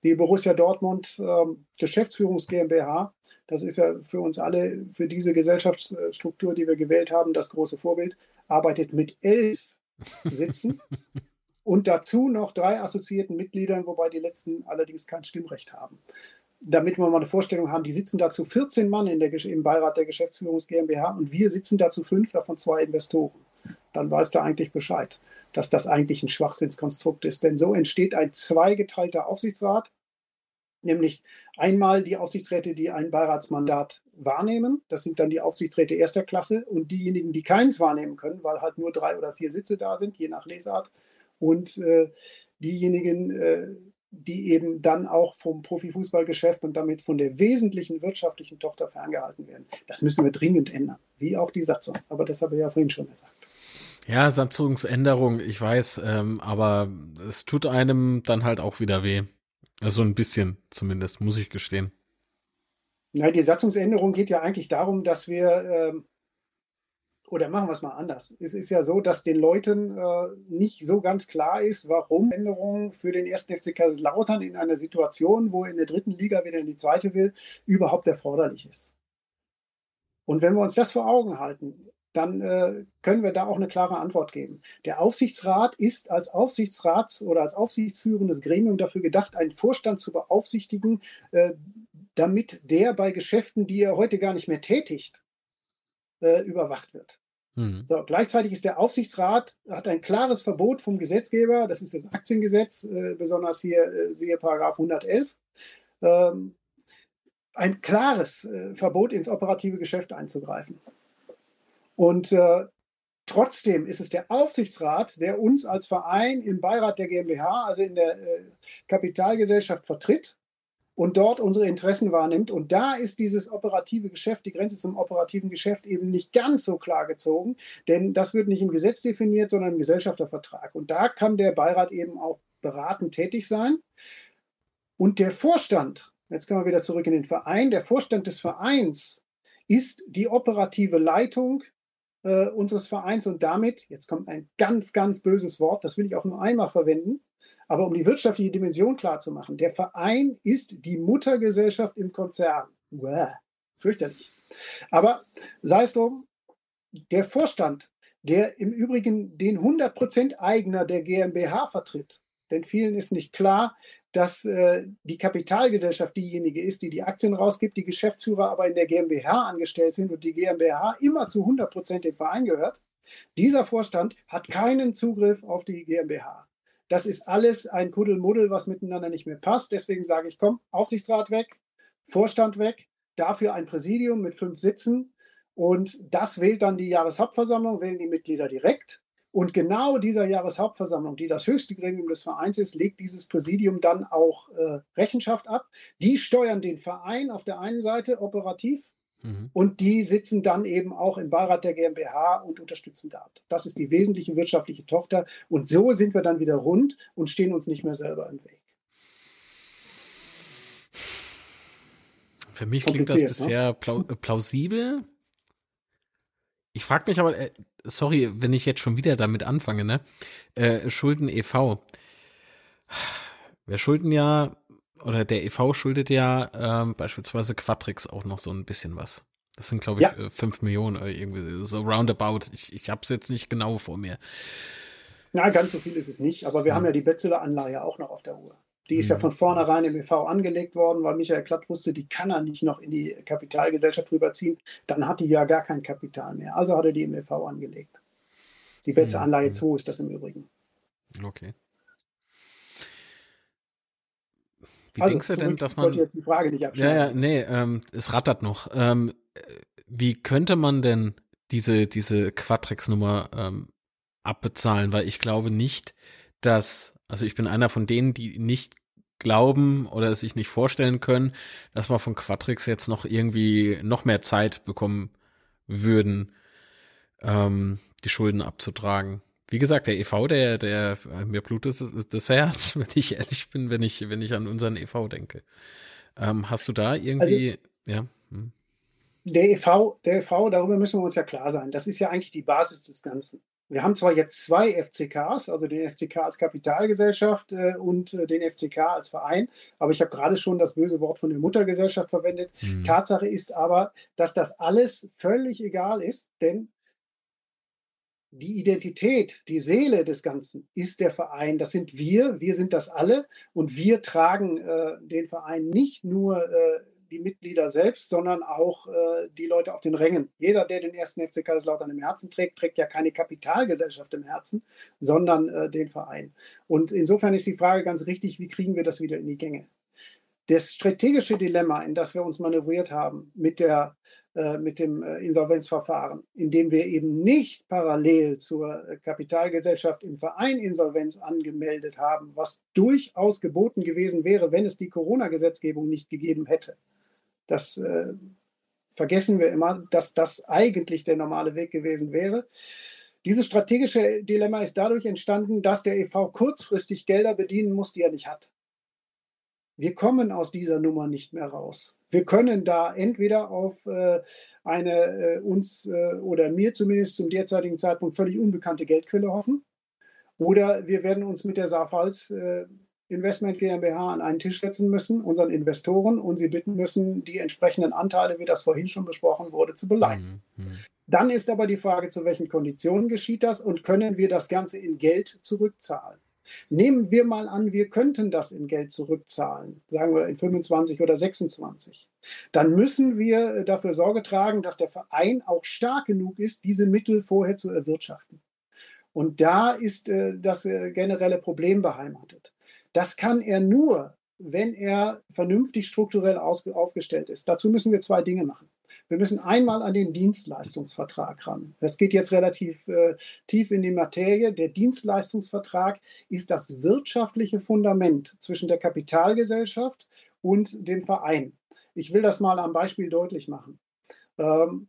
C: Die Borussia Dortmund ähm, Geschäftsführungs GmbH, das ist ja für uns alle, für diese Gesellschaftsstruktur, die wir gewählt haben, das große Vorbild arbeitet mit elf Sitzen und dazu noch drei assoziierten Mitgliedern, wobei die letzten allerdings kein Stimmrecht haben. Damit wir mal eine Vorstellung haben, die sitzen dazu 14 Mann in der, im Beirat der Geschäftsführungs GmbH und wir sitzen dazu fünf, davon zwei Investoren. Dann weißt du eigentlich Bescheid, dass das eigentlich ein Schwachsinnskonstrukt ist. Denn so entsteht ein zweigeteilter Aufsichtsrat, nämlich einmal die Aufsichtsräte, die ein Beiratsmandat wahrnehmen. Das sind dann die Aufsichtsräte erster Klasse und diejenigen, die keins wahrnehmen können, weil halt nur drei oder vier Sitze da sind, je nach Lesart. Und äh, diejenigen, äh, die eben dann auch vom Profifußballgeschäft und damit von der wesentlichen wirtschaftlichen Tochter ferngehalten werden. Das müssen wir dringend ändern, wie auch die Satzung. Aber das habe ich ja vorhin schon gesagt.
B: Ja, Satzungsänderung, ich weiß, ähm, aber es tut einem dann halt auch wieder weh. Also ein bisschen zumindest, muss ich gestehen.
C: Ja, die Satzungsänderung geht ja eigentlich darum, dass wir, ähm, oder machen wir es mal anders. Es ist ja so, dass den Leuten äh, nicht so ganz klar ist, warum Änderungen für den ersten FC Kaiserslautern in einer Situation, wo in der dritten Liga wieder in die zweite will, überhaupt erforderlich ist. Und wenn wir uns das vor Augen halten, dann äh, können wir da auch eine klare Antwort geben. Der Aufsichtsrat ist als Aufsichtsrats- oder als aufsichtsführendes Gremium dafür gedacht, einen Vorstand zu beaufsichtigen, äh, damit der bei Geschäften, die er heute gar nicht mehr tätigt, äh, überwacht wird. Mhm. So, gleichzeitig ist der Aufsichtsrat, hat ein klares Verbot vom Gesetzgeber, das ist das Aktiengesetz, äh, besonders hier, äh, siehe Paragraph 111, ähm, ein klares äh, Verbot ins operative Geschäft einzugreifen. Und äh, trotzdem ist es der Aufsichtsrat, der uns als Verein im Beirat der GmbH, also in der äh, Kapitalgesellschaft vertritt und dort unsere Interessen wahrnimmt. Und da ist dieses operative Geschäft, die Grenze zum operativen Geschäft eben nicht ganz so klar gezogen, denn das wird nicht im Gesetz definiert, sondern im Gesellschaftervertrag. Und da kann der Beirat eben auch beratend tätig sein. Und der Vorstand, jetzt kommen wir wieder zurück in den Verein, der Vorstand des Vereins ist die operative Leitung äh, unseres Vereins und damit, jetzt kommt ein ganz, ganz böses Wort, das will ich auch nur einmal verwenden, aber um die wirtschaftliche Dimension klarzumachen, der Verein ist die Muttergesellschaft im Konzern. Uah, fürchterlich. Aber sei es drum, der Vorstand, der im Übrigen den 100% Eigner der GmbH vertritt, denn vielen ist nicht klar, dass äh, die Kapitalgesellschaft diejenige ist, die die Aktien rausgibt, die Geschäftsführer aber in der GmbH angestellt sind und die GmbH immer zu 100% dem Verein gehört. Dieser Vorstand hat keinen Zugriff auf die GmbH. Das ist alles ein Kuddelmuddel, was miteinander nicht mehr passt. Deswegen sage ich, komm, Aufsichtsrat weg, Vorstand weg, dafür ein Präsidium mit fünf Sitzen. Und das wählt dann die Jahreshauptversammlung, wählen die Mitglieder direkt. Und genau dieser Jahreshauptversammlung, die das höchste Gremium des Vereins ist, legt dieses Präsidium dann auch äh, Rechenschaft ab. Die steuern den Verein auf der einen Seite operativ mhm. und die sitzen dann eben auch im Beirat der GmbH und unterstützen dort. Das ist die wesentliche wirtschaftliche Tochter. Und so sind wir dann wieder rund und stehen uns nicht mehr selber im Weg.
B: Für mich klingt das ne? bisher ne? plausibel. Ich frage mich aber, äh, sorry, wenn ich jetzt schon wieder damit anfange, ne? Äh, Schulden e.V. Wir schulden ja, oder der e.V. schuldet ja ähm, beispielsweise Quatrix auch noch so ein bisschen was. Das sind, glaube ich, ja. 5 äh, Millionen oder irgendwie so roundabout. Ich, ich habe es jetzt nicht genau vor mir.
C: Na, ganz so viel ist es nicht, aber wir hm. haben ja die Betzeler-Anleihe auch noch auf der Uhr. Die ist ja mhm. von vornherein im EV angelegt worden, weil Michael Klatt wusste, die kann er nicht noch in die Kapitalgesellschaft rüberziehen. Dann hat die ja gar kein Kapital mehr. Also hat er die im EV angelegt. Die Betze mhm. Anleihe 2 ist das im Übrigen.
B: Okay.
C: Wie also, denkst du denn, dass man. Ich wollte jetzt die Frage nicht abschneiden.
B: Ja, ja, nee, ähm, es rattert noch. Ähm, wie könnte man denn diese, diese Quatrix-Nummer ähm, abbezahlen? Weil ich glaube nicht, dass also ich bin einer von denen, die nicht glauben oder es sich nicht vorstellen können, dass wir von Quatrix jetzt noch irgendwie noch mehr Zeit bekommen würden, ähm, die Schulden abzutragen. Wie gesagt, der EV, der, der mir blutet das Herz, wenn ich ehrlich bin, wenn ich, wenn ich an unseren EV denke. Ähm, hast du da irgendwie, also, ja? Hm.
C: Der EV, der EV, darüber müssen wir uns ja klar sein. Das ist ja eigentlich die Basis des Ganzen. Wir haben zwar jetzt zwei FCKs, also den FCK als Kapitalgesellschaft äh, und äh, den FCK als Verein, aber ich habe gerade schon das böse Wort von der Muttergesellschaft verwendet. Mhm. Tatsache ist aber, dass das alles völlig egal ist, denn die Identität, die Seele des Ganzen ist der Verein. Das sind wir, wir sind das alle und wir tragen äh, den Verein nicht nur äh, die Mitglieder selbst, sondern auch äh, die Leute auf den Rängen. Jeder, der den ersten FC Kaiserslautern im Herzen trägt, trägt ja keine Kapitalgesellschaft im Herzen, sondern äh, den Verein. Und insofern ist die Frage ganz richtig, wie kriegen wir das wieder in die Gänge? Das strategische Dilemma, in das wir uns manövriert haben mit, der, äh, mit dem äh, Insolvenzverfahren, in dem wir eben nicht parallel zur Kapitalgesellschaft im Verein Insolvenz angemeldet haben, was durchaus geboten gewesen wäre, wenn es die Corona-Gesetzgebung nicht gegeben hätte. Das äh, vergessen wir immer, dass das eigentlich der normale Weg gewesen wäre. Dieses strategische Dilemma ist dadurch entstanden, dass der EV kurzfristig Gelder bedienen muss, die er nicht hat. Wir kommen aus dieser Nummer nicht mehr raus. Wir können da entweder auf äh, eine äh, uns äh, oder mir zumindest zum derzeitigen Zeitpunkt völlig unbekannte Geldquelle hoffen, oder wir werden uns mit der Safals äh, Investment GmbH an einen Tisch setzen müssen, unseren Investoren, und sie bitten müssen, die entsprechenden Anteile, wie das vorhin schon besprochen wurde, zu beleihen. Mhm. mhm. Dann ist aber die Frage, zu welchen Konditionen geschieht das und können wir das Ganze in Geld zurückzahlen? Nehmen wir mal an, wir könnten das in Geld zurückzahlen, sagen wir in 25 oder 26. Dann müssen wir dafür Sorge tragen, dass der Verein auch stark genug ist, diese Mittel vorher zu erwirtschaften. Und da ist äh, das äh, generelle Problem beheimatet. Das kann er nur, wenn er vernünftig strukturell aufgestellt ist. Dazu müssen wir zwei Dinge machen. Wir müssen einmal an den Dienstleistungsvertrag ran. Das geht jetzt relativ äh, tief in die Materie. Der Dienstleistungsvertrag ist das wirtschaftliche Fundament zwischen der Kapitalgesellschaft und den Verein. Ich will das mal am Beispiel deutlich machen. Ähm,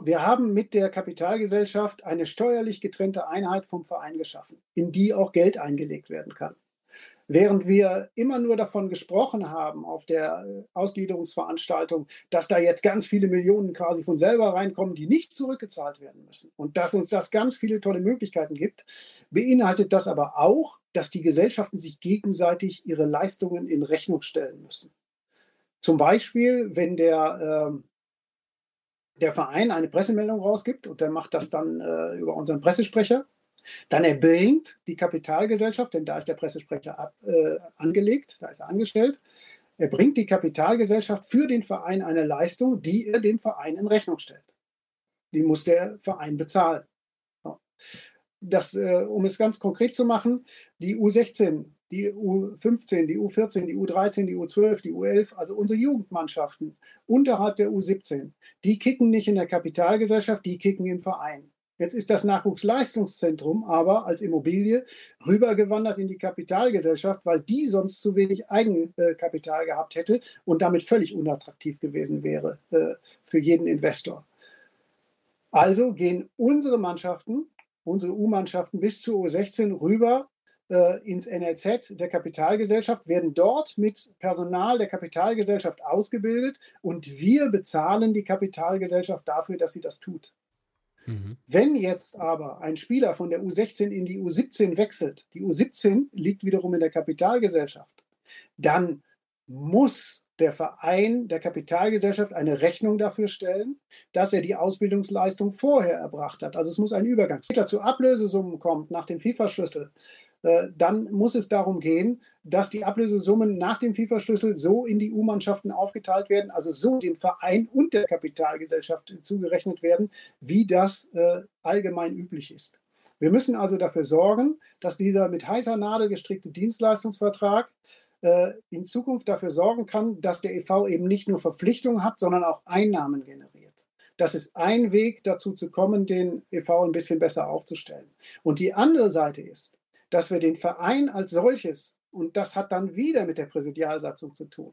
C: wir haben mit der Kapitalgesellschaft eine steuerlich getrennte Einheit vom Verein geschaffen, in die auch Geld eingelegt werden kann. Während wir immer nur davon gesprochen haben auf der äh, Ausgliederungsveranstaltung, dass da jetzt ganz viele Millionen quasi von selber reinkommen, die nicht zurückgezahlt werden müssen und dass uns das ganz viele tolle Möglichkeiten gibt, beinhaltet das aber auch, dass die Gesellschaften sich gegenseitig ihre Leistungen in Rechnung stellen müssen. Zum Beispiel, wenn der, äh, der Verein eine Pressemeldung rausgibt und der macht das dann äh, über unseren Pressesprecher, dann erbringt die Kapitalgesellschaft, denn da ist der Pressesprecher ab, äh, angelegt, da ist er angestellt, erbringt die Kapitalgesellschaft für den Verein eine Leistung, die er dem Verein in Rechnung stellt. Die muss der Verein bezahlen. Das, äh, um es ganz konkret zu machen, die U16, die U15, die U14, die U13, die U12, die U11, also unsere Jugendmannschaften unterhalb der U17, die kicken nicht in der Kapitalgesellschaft, die kicken im Verein. Jetzt ist das Nachwuchsleistungszentrum aber als Immobilie rübergewandert in die Kapitalgesellschaft, weil die sonst zu wenig Eigenkapital gehabt hätte und damit völlig unattraktiv gewesen wäre äh, für jeden Investor. Also gehen unsere Mannschaften, unsere U-Mannschaften bis zur U16 rüber äh, ins NLZ der Kapitalgesellschaft, werden dort mit Personal der Kapitalgesellschaft ausgebildet und wir bezahlen die Kapitalgesellschaft dafür, dass sie das tut. Mhm. Wenn jetzt aber ein Spieler von der U16 in die U17 wechselt, die U17 liegt wiederum in der Kapitalgesellschaft, dann muss der Verein der Kapitalgesellschaft eine Rechnung dafür stellen, dass er die Ausbildungsleistung vorher erbracht hat. Also es muss ein Übergang. Wenn zu Ablösesummen kommt nach dem FIFA-Schlüssel, äh, dann muss es darum gehen, dass die Ablösesummen nach dem FIFA-Schlüssel so in die U-Mannschaften aufgeteilt werden, also so dem Verein und der Kapitalgesellschaft zugerechnet werden, wie das äh, allgemein üblich ist. Wir müssen also dafür sorgen, dass dieser mit heißer Nadel gestrickte Dienstleistungsvertrag äh, in Zukunft dafür sorgen kann, dass der EV eben nicht nur Verpflichtungen hat, sondern auch Einnahmen generiert. Das ist ein Weg dazu zu kommen, den EV ein bisschen besser aufzustellen. Und die andere Seite ist, dass wir den Verein als solches, und das hat dann wieder mit der Präsidialsatzung zu tun,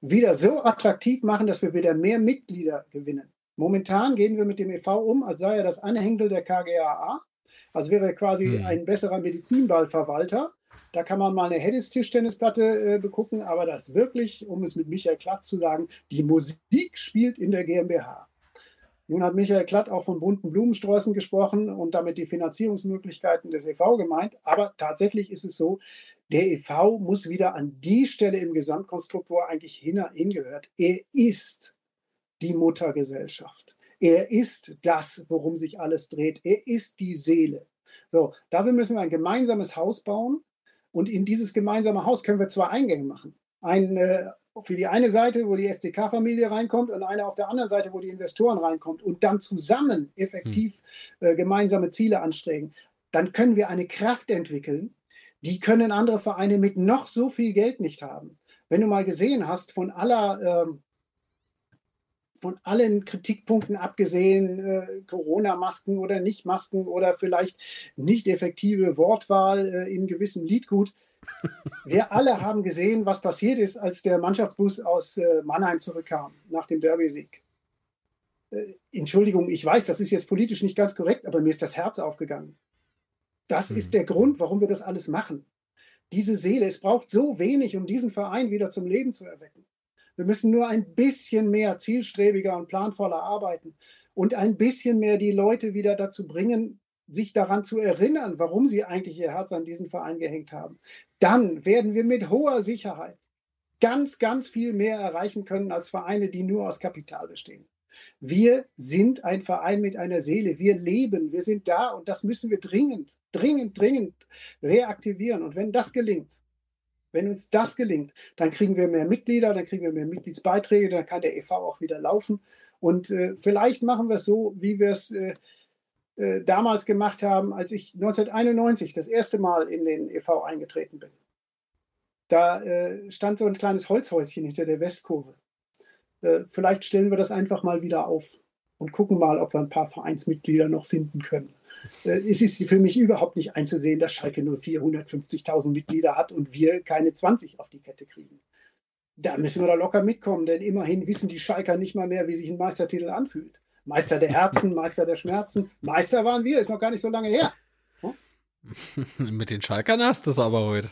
C: wieder so attraktiv machen, dass wir wieder mehr Mitglieder gewinnen. Momentan gehen wir mit dem EV um, als sei er das Anhängsel der KGAA, als wäre er quasi mhm. ein besserer Medizinballverwalter. Da kann man mal eine Hedis-Tischtennisplatte äh, begucken, aber das wirklich, um es mit Michael Klatz zu sagen, die Musik spielt in der GmbH. Nun hat Michael Klatt auch von bunten Blumensträußen gesprochen und damit die Finanzierungsmöglichkeiten des EV gemeint. Aber tatsächlich ist es so, der EV muss wieder an die Stelle im Gesamtkonstrukt, wo er eigentlich hingehört. Er ist die Muttergesellschaft. Er ist das, worum sich alles dreht. Er ist die Seele. So, dafür müssen wir ein gemeinsames Haus bauen. Und in dieses gemeinsame Haus können wir zwei Eingänge machen. Ein äh, für die eine Seite, wo die FCK-Familie reinkommt und eine auf der anderen Seite, wo die Investoren reinkommt und dann zusammen effektiv hm. äh, gemeinsame Ziele anstreben, dann können wir eine Kraft entwickeln, die können andere Vereine mit noch so viel Geld nicht haben. Wenn du mal gesehen hast, von aller ähm, von allen Kritikpunkten abgesehen, äh, Corona-Masken oder Nicht-Masken oder vielleicht nicht effektive Wortwahl äh, in gewissem Liedgut, wir alle haben gesehen, was passiert ist, als der Mannschaftsbus aus äh, Mannheim zurückkam nach dem Derby-Sieg. Äh, Entschuldigung, ich weiß, das ist jetzt politisch nicht ganz korrekt, aber mir ist das Herz aufgegangen. Das mhm. ist der Grund, warum wir das alles machen. Diese Seele, es braucht so wenig, um diesen Verein wieder zum Leben zu erwecken. Wir müssen nur ein bisschen mehr zielstrebiger und planvoller arbeiten und ein bisschen mehr die Leute wieder dazu bringen, sich daran zu erinnern, warum sie eigentlich ihr Herz an diesen Verein gehängt haben, dann werden wir mit hoher Sicherheit ganz, ganz viel mehr erreichen können als Vereine, die nur aus Kapital bestehen. Wir sind ein Verein mit einer Seele. Wir leben, wir sind da und das müssen wir dringend, dringend, dringend reaktivieren. Und wenn das gelingt, wenn uns das gelingt, dann kriegen wir mehr Mitglieder, dann kriegen wir mehr Mitgliedsbeiträge, dann kann der EV auch wieder laufen. Und äh, vielleicht machen wir es so, wie wir es äh, äh, damals gemacht haben, als ich 1991 das erste Mal in den EV eingetreten bin. Da äh, stand so ein kleines Holzhäuschen hinter der Westkurve. Äh, vielleicht stellen wir das einfach mal wieder auf und gucken mal, ob wir ein paar Vereinsmitglieder noch finden können. Äh, es ist für mich überhaupt nicht einzusehen, dass Schalke nur 450.000 Mitglieder hat und wir keine 20 auf die Kette kriegen. da müssen wir da locker mitkommen, denn immerhin wissen die Schalker nicht mal mehr, wie sich ein Meistertitel anfühlt. Meister der Herzen, Meister der Schmerzen. Meister waren wir, ist noch gar nicht so lange her. Hm?
B: Mit den Schalkern hast du es aber heute.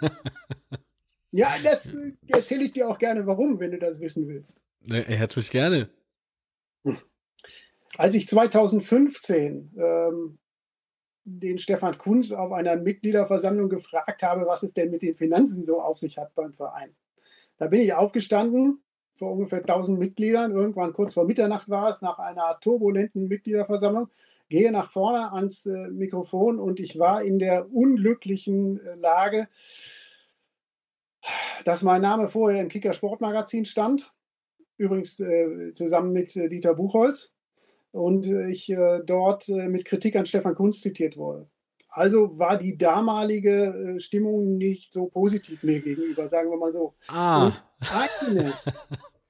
C: ja, das äh, erzähle ich dir auch gerne, warum, wenn du das wissen willst.
B: Herzlich gerne.
C: Als ich 2015 ähm, den Stefan Kunz auf einer Mitgliederversammlung gefragt habe, was es denn mit den Finanzen so auf sich hat beim Verein. Da bin ich aufgestanden vor ungefähr 1000 Mitgliedern, irgendwann kurz vor Mitternacht war es, nach einer turbulenten Mitgliederversammlung, gehe nach vorne ans äh, Mikrofon und ich war in der unglücklichen äh, Lage, dass mein Name vorher im Kicker Sportmagazin stand, übrigens äh, zusammen mit äh, Dieter Buchholz. Und äh, ich äh, dort mit Kritik an Stefan Kunz zitiert wurde. Also war die damalige Stimmung nicht so positiv mir gegenüber, sagen wir mal so. Ah. Und eines,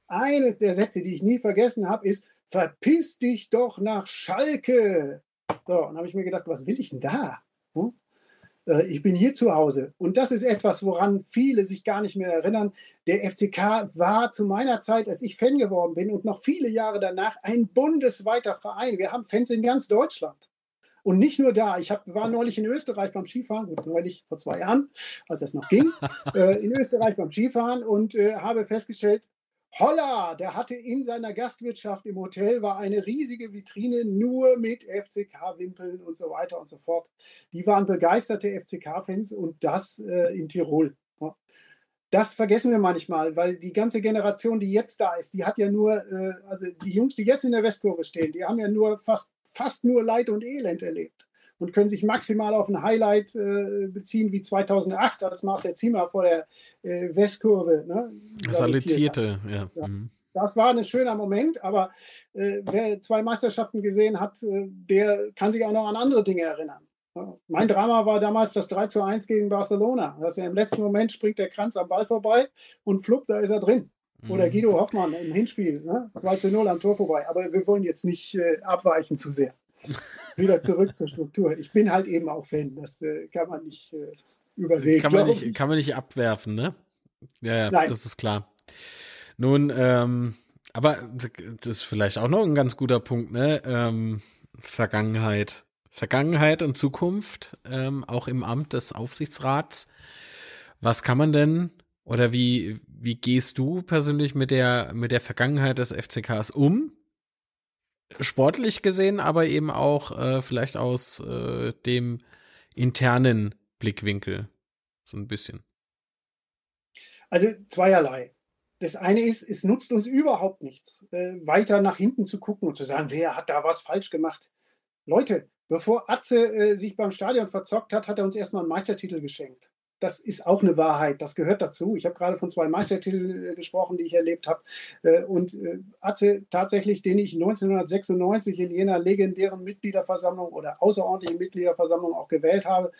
C: eines der Sätze, die ich nie vergessen habe, ist: Verpiss dich doch nach Schalke. So, und habe ich mir gedacht, was will ich denn da? Hm? Äh, ich bin hier zu Hause. Und das ist etwas, woran viele sich gar nicht mehr erinnern. Der FCK war zu meiner Zeit, als ich Fan geworden bin und noch viele Jahre danach, ein bundesweiter Verein. Wir haben Fans in ganz Deutschland. Und nicht nur da. Ich hab, war neulich in Österreich beim Skifahren, gut, neulich vor zwei Jahren, als das noch ging, äh, in Österreich beim Skifahren und äh, habe festgestellt, Holla, der hatte in seiner Gastwirtschaft im Hotel war eine riesige Vitrine nur mit FCK-Wimpeln und so weiter und so fort. Die waren begeisterte FCK-Fans und das äh, in Tirol. Das vergessen wir manchmal, weil die ganze Generation, die jetzt da ist, die hat ja nur, äh, also die Jungs, die jetzt in der Westkurve stehen, die haben ja nur fast, fast nur Leid und Elend erlebt und können sich maximal auf ein Highlight äh, beziehen wie 2008, als Marcel Zimmer vor der äh, Westkurve. Ne,
B: Salutierte, ja. ja. Mhm.
C: Das war ein schöner Moment, aber äh, wer zwei Meisterschaften gesehen hat, äh, der kann sich auch noch an andere Dinge erinnern. Mein Drama war damals das 3 zu 1 gegen Barcelona. Dass er im letzten Moment springt der Kranz am Ball vorbei und flupp, da ist er drin. Oder mhm. Guido Hoffmann im Hinspiel, ne? 2 zu 0 am Tor vorbei. Aber wir wollen jetzt nicht äh, abweichen zu sehr wieder zurück zur Struktur. Ich bin halt eben auch Fan, das äh, kann man nicht äh, übersehen.
B: Kann man nicht, kann man nicht abwerfen, ne? Ja, ja Nein. das ist klar. Nun, ähm, aber das ist vielleicht auch noch ein ganz guter Punkt, ne? Ähm, Vergangenheit. Vergangenheit und Zukunft, ähm, auch im Amt des Aufsichtsrats. Was kann man denn oder wie, wie gehst du persönlich mit der, mit der Vergangenheit des FCKs um? sportlich gesehen, aber eben auch äh, vielleicht aus äh, dem internen Blickwinkel so ein bisschen.
C: Also zweierlei. Das eine ist, es nutzt uns überhaupt nichts, äh, weiter nach hinten zu gucken und zu sagen, wer hat da was falsch gemacht. Leute, bevor Atze äh, sich beim Stadion verzockt hat, hat er uns erstmal einen Meistertitel geschenkt das ist auch eine Wahrheit, das gehört dazu. Ich habe gerade von zwei Meistertiteln äh, gesprochen, die ich erlebt habe. Äh, und äh, hatte tatsächlich, den ich 1996 in jener legendären Mitgliederversammlung oder außerordentlichen Mitgliederversammlung auch gewählt habe,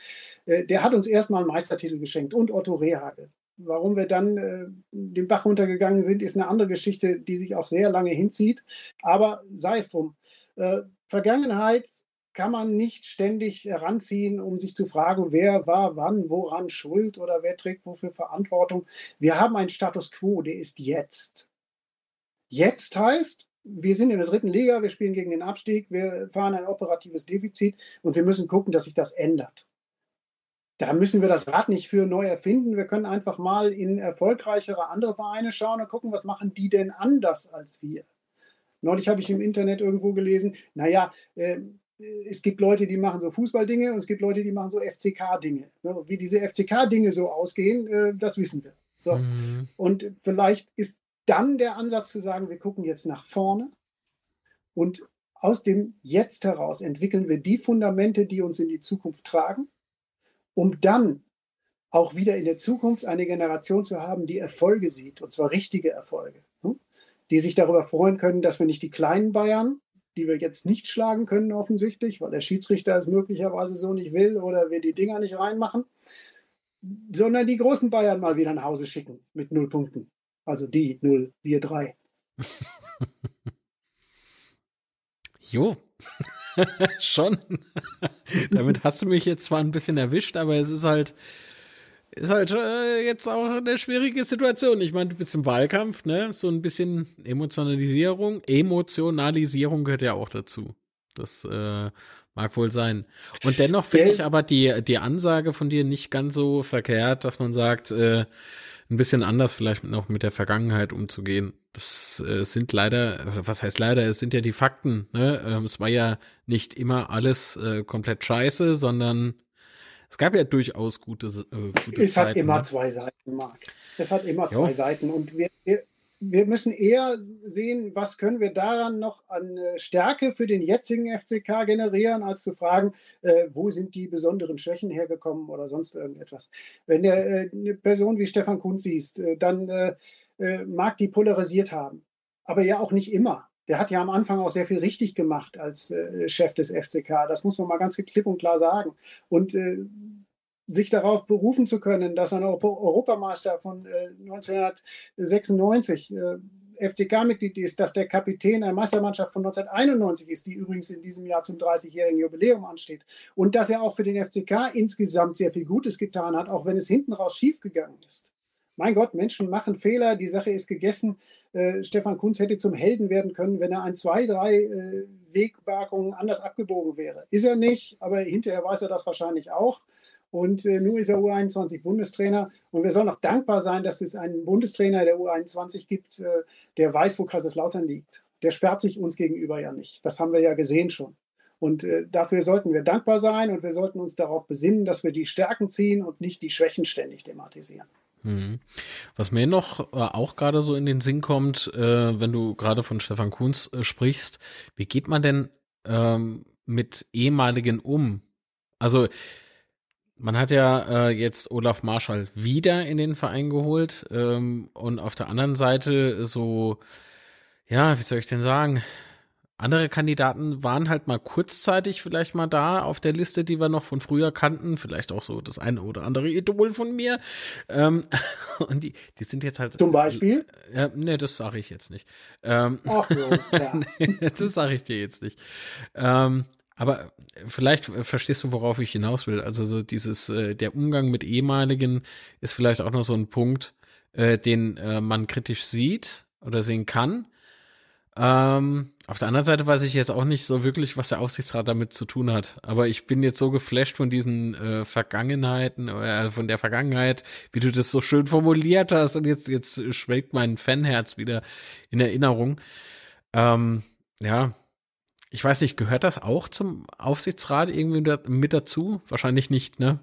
C: der hat uns erstmal einen Meistertitel geschenkt und Otto Rehagel. Warum wir dann äh, den Bach runtergegangen sind, ist eine andere Geschichte, die sich auch sehr lange hinzieht. Aber sei es drum. Äh, Vergangenheit kann man nicht ständig heranziehen, um sich zu fragen, wer war wann, woran schuld oder wer trägt wofür Verantwortung. Wir haben einen Status quo, der ist jetzt. Jetzt heißt, wir sind in der dritten Liga, wir spielen gegen den Abstieg, wir fahren ein operatives Defizit und wir müssen gucken, dass sich das ändert. Da müssen wir das Rad nicht für neu erfinden. Wir können einfach mal in erfolgreichere andere Vereine schauen und gucken, was machen die denn anders als wir. Neulich habe ich im Internet irgendwo gelesen, naja, äh, es gibt Leute, die machen so Fußballdinge und es gibt Leute, die machen so FCK-Dinge. Ne, wie diese FCK-Dinge so ausgehen, äh, das wissen wir. So. Mhm. Und vielleicht ist dann der Ansatz zu sagen, wir gucken jetzt nach vorne und aus dem Jetzt heraus entwickeln wir die Fundamente, die uns in die Zukunft tragen, um dann auch wieder in der Zukunft eine Generation zu haben, die Erfolge sieht, und zwar richtige Erfolge, ne, die sich darüber freuen können, dass wir nicht die kleinen Bayern die wir jetzt nicht schlagen können, offensichtlich, weil der Schiedsrichter es möglicherweise so nicht will oder wir die Dinger nicht reinmachen, sondern die großen Bayern mal wieder nach Hause schicken mit null Punkten. Also die null, wir drei.
B: jo. Schon. Damit hast du mich jetzt zwar ein bisschen erwischt, aber es ist halt, ist halt äh, jetzt auch eine schwierige Situation. Ich meine, du bist im Wahlkampf, ne? So ein bisschen Emotionalisierung. Emotionalisierung gehört ja auch dazu. Das äh, mag wohl sein. Und dennoch finde ich aber die, die Ansage von dir nicht ganz so verkehrt, dass man sagt, äh, ein bisschen anders vielleicht noch mit der Vergangenheit umzugehen. Das äh, sind leider, was heißt leider, es sind ja die Fakten. Ne? Ähm, es war ja nicht immer alles äh, komplett scheiße, sondern es gab ja durchaus gute, äh,
C: gute Es Zeiten, hat immer ne? zwei Seiten, Marc. Es hat immer jo. zwei Seiten. Und wir, wir, wir müssen eher sehen, was können wir daran noch an äh, Stärke für den jetzigen FCK generieren, als zu fragen, äh, wo sind die besonderen Schwächen hergekommen oder sonst irgendetwas. Wenn du äh, eine Person wie Stefan Kunz siehst, äh, dann äh, mag die polarisiert haben, aber ja auch nicht immer. Der hat ja am Anfang auch sehr viel richtig gemacht als Chef des FCK. Das muss man mal ganz klipp und klar sagen. Und sich darauf berufen zu können, dass ein Europameister von äh, 1996 äh, FCK-Mitglied ist, dass der Kapitän einer Meistermannschaft von 1991 ist, die übrigens in diesem Jahr zum 30-jährigen Jubiläum ansteht. Und dass er auch für den FCK insgesamt sehr viel Gutes getan hat, auch wenn es hinten raus schiefgegangen ist. Mein Gott, Menschen machen Fehler, die Sache ist gegessen. Äh, Stefan Kunz hätte zum Helden werden können, wenn er ein, zwei, drei äh, Wegbarkungen anders abgebogen wäre. Ist er nicht, aber hinterher weiß er das wahrscheinlich auch. Und äh, nun ist er U21-Bundestrainer. Und wir sollen auch dankbar sein, dass es einen Bundestrainer der U21 gibt, äh, der weiß, wo Kaiserslautern liegt. Der sperrt sich uns gegenüber ja nicht. Das haben wir ja gesehen schon. Und äh, dafür sollten wir dankbar sein und wir sollten uns darauf besinnen, dass wir die Stärken ziehen und nicht die Schwächen ständig thematisieren.
B: Mhm. Was mir noch äh, auch gerade so in den Sinn kommt, äh, wenn du gerade von Stefan Kunz äh, sprichst, wie geht man denn ähm, mit ehemaligen um? Also man hat ja äh, jetzt Olaf Marschall wieder in den Verein geholt ähm, und auf der anderen Seite so, ja, wie soll ich denn sagen? Andere Kandidaten waren halt mal kurzzeitig vielleicht mal da auf der Liste, die wir noch von früher kannten. Vielleicht auch so das eine oder andere Idol von mir. Ähm, und die, die sind jetzt halt.
C: Zum Beispiel?
B: Äh, nee, das sage ich jetzt nicht. Ähm,
C: Ach so, klar.
B: nee, das sage ich dir jetzt nicht. Ähm, aber vielleicht verstehst du, worauf ich hinaus will. Also so dieses, äh, der Umgang mit ehemaligen ist vielleicht auch noch so ein Punkt, äh, den äh, man kritisch sieht oder sehen kann. Ähm, auf der anderen Seite weiß ich jetzt auch nicht so wirklich, was der Aufsichtsrat damit zu tun hat. Aber ich bin jetzt so geflasht von diesen äh, Vergangenheiten, äh, von der Vergangenheit, wie du das so schön formuliert hast und jetzt, jetzt schwelgt mein Fanherz wieder in Erinnerung. Ähm, ja, ich weiß nicht, gehört das auch zum Aufsichtsrat irgendwie mit dazu? Wahrscheinlich nicht, ne?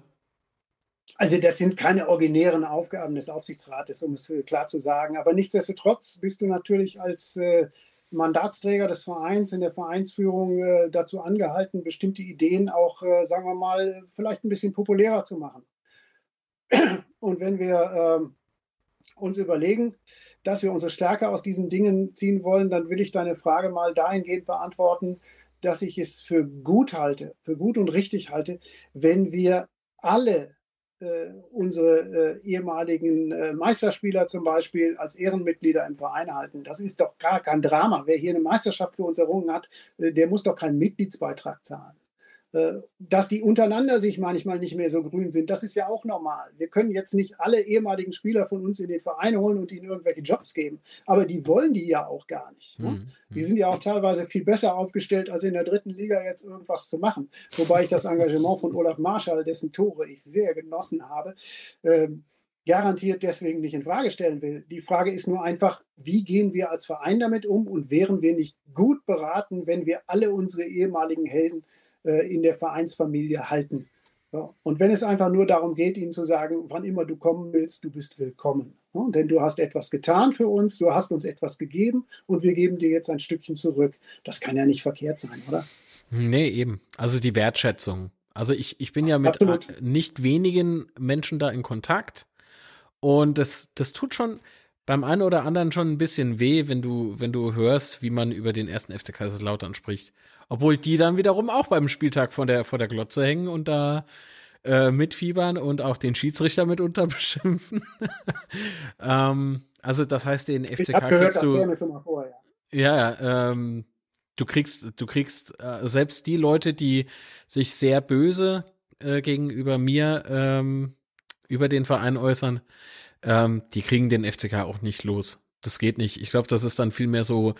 C: Also das sind keine originären Aufgaben des Aufsichtsrates, um es äh, klar zu sagen. Aber nichtsdestotrotz bist du natürlich als äh, Mandatsträger des Vereins in der Vereinsführung äh, dazu angehalten, bestimmte Ideen auch, äh, sagen wir mal, vielleicht ein bisschen populärer zu machen. Und wenn wir ähm, uns überlegen, dass wir unsere Stärke aus diesen Dingen ziehen wollen, dann will ich deine Frage mal dahingehend beantworten, dass ich es für gut halte, für gut und richtig halte, wenn wir alle äh, unsere äh, ehemaligen äh, Meisterspieler zum Beispiel als Ehrenmitglieder im Verein halten. Das ist doch gar kein Drama. Wer hier eine Meisterschaft für uns errungen hat, äh, der muss doch keinen Mitgliedsbeitrag zahlen. Äh, dass die untereinander sich manchmal nicht mehr so grün sind, das ist ja auch normal. Wir können jetzt nicht alle ehemaligen Spieler von uns in den Verein holen und ihnen irgendwelche Jobs geben, aber die wollen die ja auch gar nicht. Ne? Mhm. Die sind ja auch teilweise viel besser aufgestellt, als in der dritten Liga jetzt irgendwas zu machen. Wobei ich das Engagement von Olaf Marschall, dessen Tore ich sehr genossen habe, ähm, garantiert deswegen nicht in Frage stellen will. Die Frage ist nur einfach, wie gehen wir als Verein damit um und wären wir nicht gut beraten, wenn wir alle unsere ehemaligen Helden äh, in der Vereinsfamilie halten. Und wenn es einfach nur darum geht, ihnen zu sagen, wann immer du kommen willst, du bist willkommen. Denn du hast etwas getan für uns, du hast uns etwas gegeben und wir geben dir jetzt ein Stückchen zurück. Das kann ja nicht verkehrt sein, oder?
B: Nee, eben. Also die Wertschätzung. Also ich, ich bin ja mit Absolut. nicht wenigen Menschen da in Kontakt und das, das tut schon beim einen oder anderen schon ein bisschen weh, wenn du, wenn du hörst, wie man über den ersten FC Kaiserslautern spricht. Obwohl die dann wiederum auch beim Spieltag vor der, vor der Glotze hängen und da äh, mitfiebern und auch den Schiedsrichter mitunter beschimpfen. ähm, also das heißt, den FCK ich gehört, kriegst du. Das immer vor, ja, ja ähm, du kriegst, du kriegst äh, selbst die Leute, die sich sehr böse äh, gegenüber mir ähm, über den Verein äußern, ähm, die kriegen den FCK auch nicht los. Das geht nicht. Ich glaube, das ist dann vielmehr so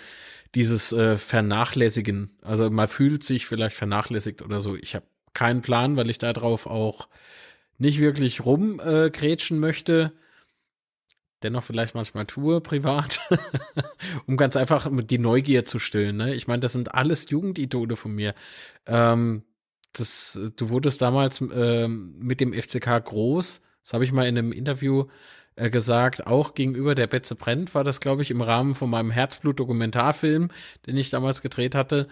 B: dieses äh, Vernachlässigen. Also man fühlt sich vielleicht vernachlässigt oder so. Ich habe keinen Plan, weil ich darauf auch nicht wirklich rumgrätschen äh, möchte. Dennoch vielleicht manchmal tue, privat, um ganz einfach die Neugier zu stillen. Ne? Ich meine, das sind alles Jugendidole von mir. Ähm, das, du wurdest damals ähm, mit dem FCK groß. Das habe ich mal in einem Interview äh, gesagt, auch gegenüber der Betze brennt war das, glaube ich, im Rahmen von meinem Herzblut-Dokumentarfilm, den ich damals gedreht hatte.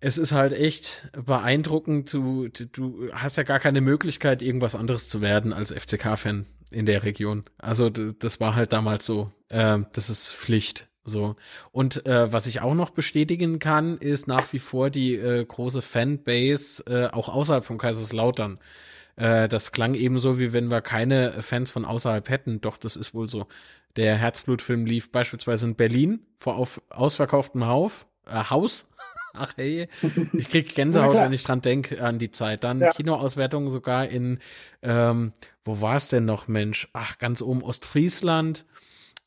B: Es ist halt echt beeindruckend. Du, du hast ja gar keine Möglichkeit, irgendwas anderes zu werden als FCK-Fan in der Region. Also das war halt damals so. Äh, das ist Pflicht. So. Und äh, was ich auch noch bestätigen kann, ist nach wie vor die äh, große Fanbase äh, auch außerhalb von Kaiserslautern. Äh, das klang ebenso, wie wenn wir keine Fans von außerhalb hätten. Doch, das ist wohl so. Der Herzblutfilm lief beispielsweise in Berlin vor auf, ausverkauftem Hauf, äh, Haus. Ach hey, ich krieg Gänsehaut, wenn ich dran denke an die Zeit. Dann ja. Kinoauswertungen sogar in, ähm, wo war es denn noch, Mensch? Ach, ganz oben Ostfriesland,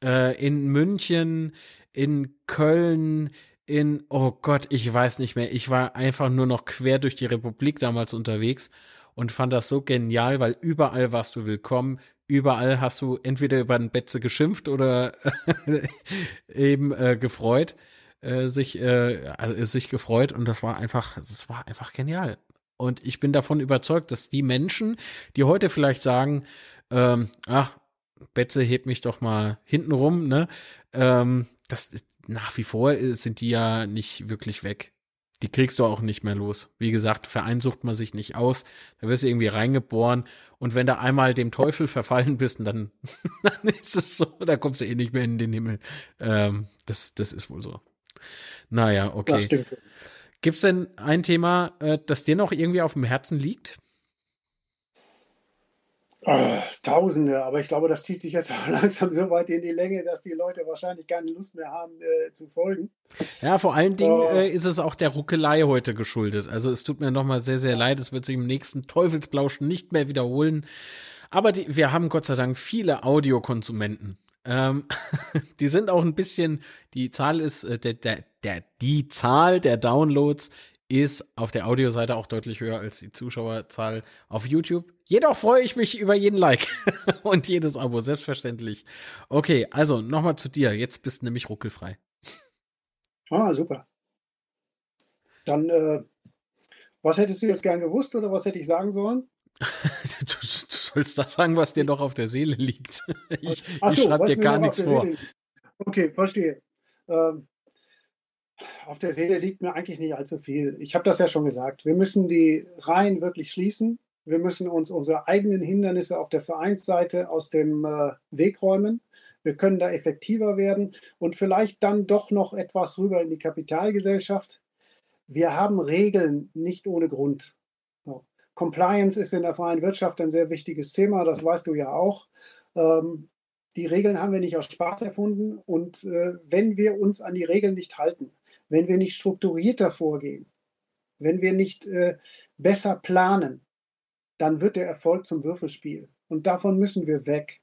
B: äh, in München, in Köln, in, oh Gott, ich weiß nicht mehr. Ich war einfach nur noch quer durch die Republik damals unterwegs und fand das so genial, weil überall warst du willkommen. Überall hast du entweder über den Betze geschimpft oder eben äh, gefreut, äh, sich, äh, also, sich gefreut und das war einfach, das war einfach genial. Und ich bin davon überzeugt, dass die Menschen, die heute vielleicht sagen, ähm, ach, Betze hebt mich doch mal hinten rum, ne? Ähm, das nach wie vor sind die ja nicht wirklich weg die kriegst du auch nicht mehr los. Wie gesagt, Verein sucht man sich nicht aus. Da wirst du irgendwie reingeboren. Und wenn du einmal dem Teufel verfallen bist, dann, dann ist es so, da kommst du eh nicht mehr in den Himmel. Ähm, das, das ist wohl so. Naja, okay. Das stimmt. Gibt es denn ein Thema, äh, das dir noch irgendwie auf dem Herzen liegt?
C: Oh, Tausende, aber ich glaube, das zieht sich jetzt auch langsam so weit in die Länge, dass die Leute wahrscheinlich keine Lust mehr haben äh, zu folgen.
B: Ja, vor allen Dingen oh. äh, ist es auch der Ruckelei heute geschuldet. Also es tut mir nochmal sehr, sehr leid. Es wird sich im nächsten Teufelsplauschen nicht mehr wiederholen. Aber die, wir haben Gott sei Dank viele Audiokonsumenten. Ähm, die sind auch ein bisschen, die Zahl ist, äh, der, der, der, die Zahl der Downloads ist auf der Audioseite auch deutlich höher als die Zuschauerzahl auf YouTube. Jedoch freue ich mich über jeden Like und jedes Abo, selbstverständlich. Okay, also nochmal zu dir. Jetzt bist du nämlich ruckelfrei.
C: Ah, super. Dann, äh, was hättest du jetzt gern gewusst oder was hätte ich sagen sollen?
B: du, du, sollst das sagen, was dir noch auf der Seele liegt. Ich, so, ich schreibe dir gar nichts vor.
C: Okay, verstehe. Ähm, auf der Seele liegt mir eigentlich nicht allzu viel. Ich habe das ja schon gesagt. Wir müssen die Reihen wirklich schließen. Wir müssen uns unsere eigenen Hindernisse auf der Vereinsseite aus dem äh, Weg räumen. Wir können da effektiver werden und vielleicht dann doch noch etwas rüber in die Kapitalgesellschaft. Wir haben Regeln nicht ohne Grund. Compliance ist in der freien Wirtschaft ein sehr wichtiges Thema, das weißt du ja auch. Ähm, die Regeln haben wir nicht aus Spaß erfunden und äh, wenn wir uns an die Regeln nicht halten, wenn wir nicht strukturierter vorgehen, wenn wir nicht äh, besser planen, dann wird der Erfolg zum Würfelspiel. Und davon müssen wir weg.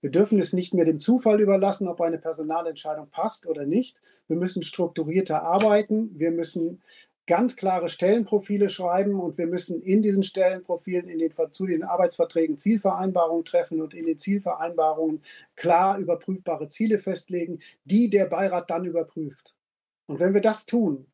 C: Wir dürfen es nicht mehr dem Zufall überlassen, ob eine Personalentscheidung passt oder nicht. Wir müssen strukturierter arbeiten. Wir müssen ganz klare Stellenprofile schreiben und wir müssen in diesen Stellenprofilen in den, zu den Arbeitsverträgen Zielvereinbarungen treffen und in den Zielvereinbarungen klar überprüfbare Ziele festlegen, die der Beirat dann überprüft. Und wenn wir das tun,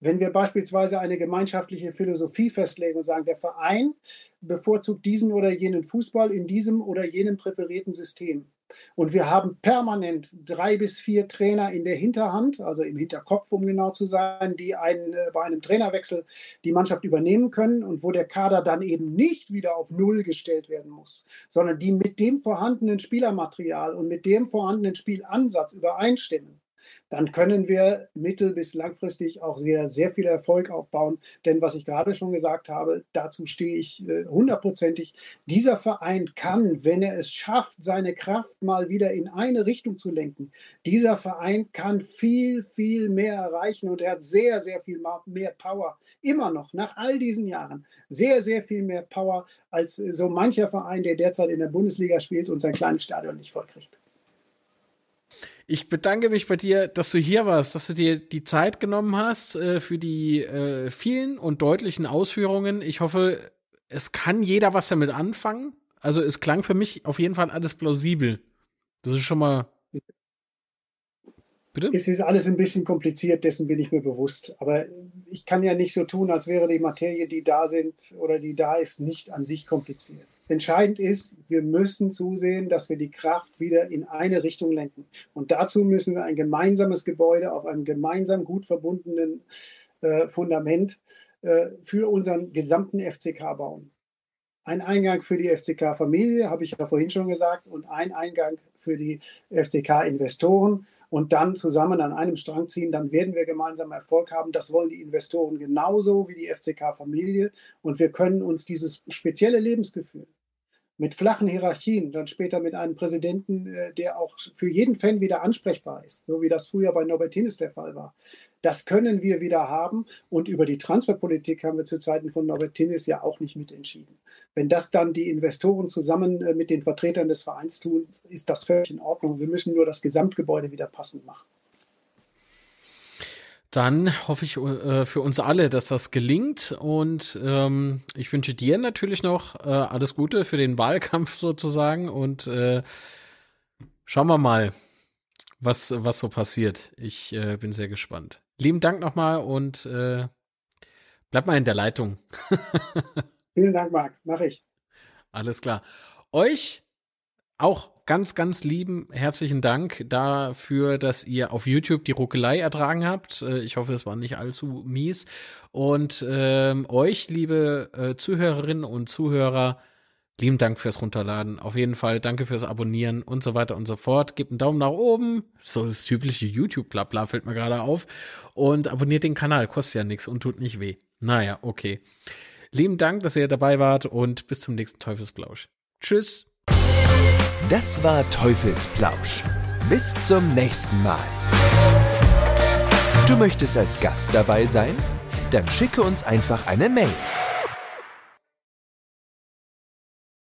C: wenn wir beispielsweise eine gemeinschaftliche Philosophie festlegen und sagen, der Verein bevorzugt diesen oder jenen Fußball in diesem oder jenem präferierten System. Und wir haben permanent drei bis vier Trainer in der Hinterhand, also im Hinterkopf, um genau zu sein, die einen, äh, bei einem Trainerwechsel die Mannschaft übernehmen können und wo der Kader dann eben nicht wieder auf Null gestellt werden muss, sondern die mit dem vorhandenen Spielermaterial und mit dem vorhandenen Spielansatz übereinstimmen dann können wir mittel- bis langfristig auch sehr, sehr viel Erfolg aufbauen. Denn was ich gerade schon gesagt habe, dazu stehe ich äh, hundertprozentig. Dieser Verein kann, wenn er es schafft, seine Kraft mal wieder in eine Richtung zu lenken, dieser Verein kann viel, viel mehr erreichen und er hat sehr, sehr viel mehr Power. Immer noch, nach all diesen Jahren, sehr, sehr viel mehr Power als so mancher Verein, der derzeit in der Bundesliga spielt und sein kleines Stadion nicht vollkriegt.
B: Ich bedanke mich bei dir, dass du hier warst, dass du dir die Zeit genommen hast äh, für die äh, vielen und deutlichen Ausführungen. Ich hoffe, es kann jeder was damit anfangen. Also es klang für mich auf jeden Fall alles plausibel. Das ist schon mal.
C: Bitte? Es ist alles ein bisschen kompliziert, dessen bin ich mir bewusst. Aber ich kann ja nicht so tun, als wäre die Materie, die da sind oder die da ist, nicht an sich kompliziert. Entscheidend ist, wir müssen zusehen, dass wir die Kraft wieder in eine Richtung lenken. Und dazu müssen wir ein gemeinsames Gebäude auf einem gemeinsam gut verbundenen äh, Fundament äh, für unseren gesamten FCK bauen. Ein Eingang für die FCK-Familie, habe ich ja vorhin schon gesagt, und ein Eingang für die FCK-Investoren und dann zusammen an einem Strang ziehen, dann werden wir gemeinsam Erfolg haben. Das wollen die Investoren genauso wie die FCK-Familie. Und wir können uns dieses spezielle Lebensgefühl, mit flachen Hierarchien, dann später mit einem Präsidenten, äh, der auch für jeden Fan wieder ansprechbar ist, so wie das früher bei Norbert Tinnes der Fall war. Das können wir wieder haben und über die Transferpolitik haben wir zu Zeiten von Norbert Tinnes ja auch nicht mitentschieden. Wenn das dann die Investoren zusammen äh, mit den Vertretern des Vereins tun, ist das völlig in Ordnung. Wir müssen nur das Gesamtgebäude wieder passend machen
B: dann hoffe ich äh, für uns alle, dass das gelingt. Und ähm, ich wünsche dir natürlich noch äh, alles Gute für den Wahlkampf sozusagen. Und äh, schauen wir mal, was, was so passiert. Ich äh, bin sehr gespannt. Lieben Dank nochmal und äh, bleib mal in der Leitung.
C: Vielen Dank, Marc. Mach ich.
B: Alles klar. Euch auch ganz, ganz lieben herzlichen Dank dafür, dass ihr auf YouTube die Ruckelei ertragen habt. Äh, ich hoffe, es war nicht allzu mies. Und ähm, euch, liebe äh, Zuhörerinnen und Zuhörer, lieben Dank fürs Runterladen. Auf jeden Fall danke fürs Abonnieren und so weiter und so fort. Gebt einen Daumen nach oben. So das typische YouTube-Blabla fällt mir gerade auf. Und abonniert den Kanal, kostet ja nichts und tut nicht weh. Naja, okay. Lieben Dank, dass ihr dabei wart und bis zum nächsten Teufelsblausch. Tschüss.
A: Das war Teufelsplausch. Bis zum nächsten Mal. Du möchtest als Gast dabei sein? Dann schicke uns einfach eine Mail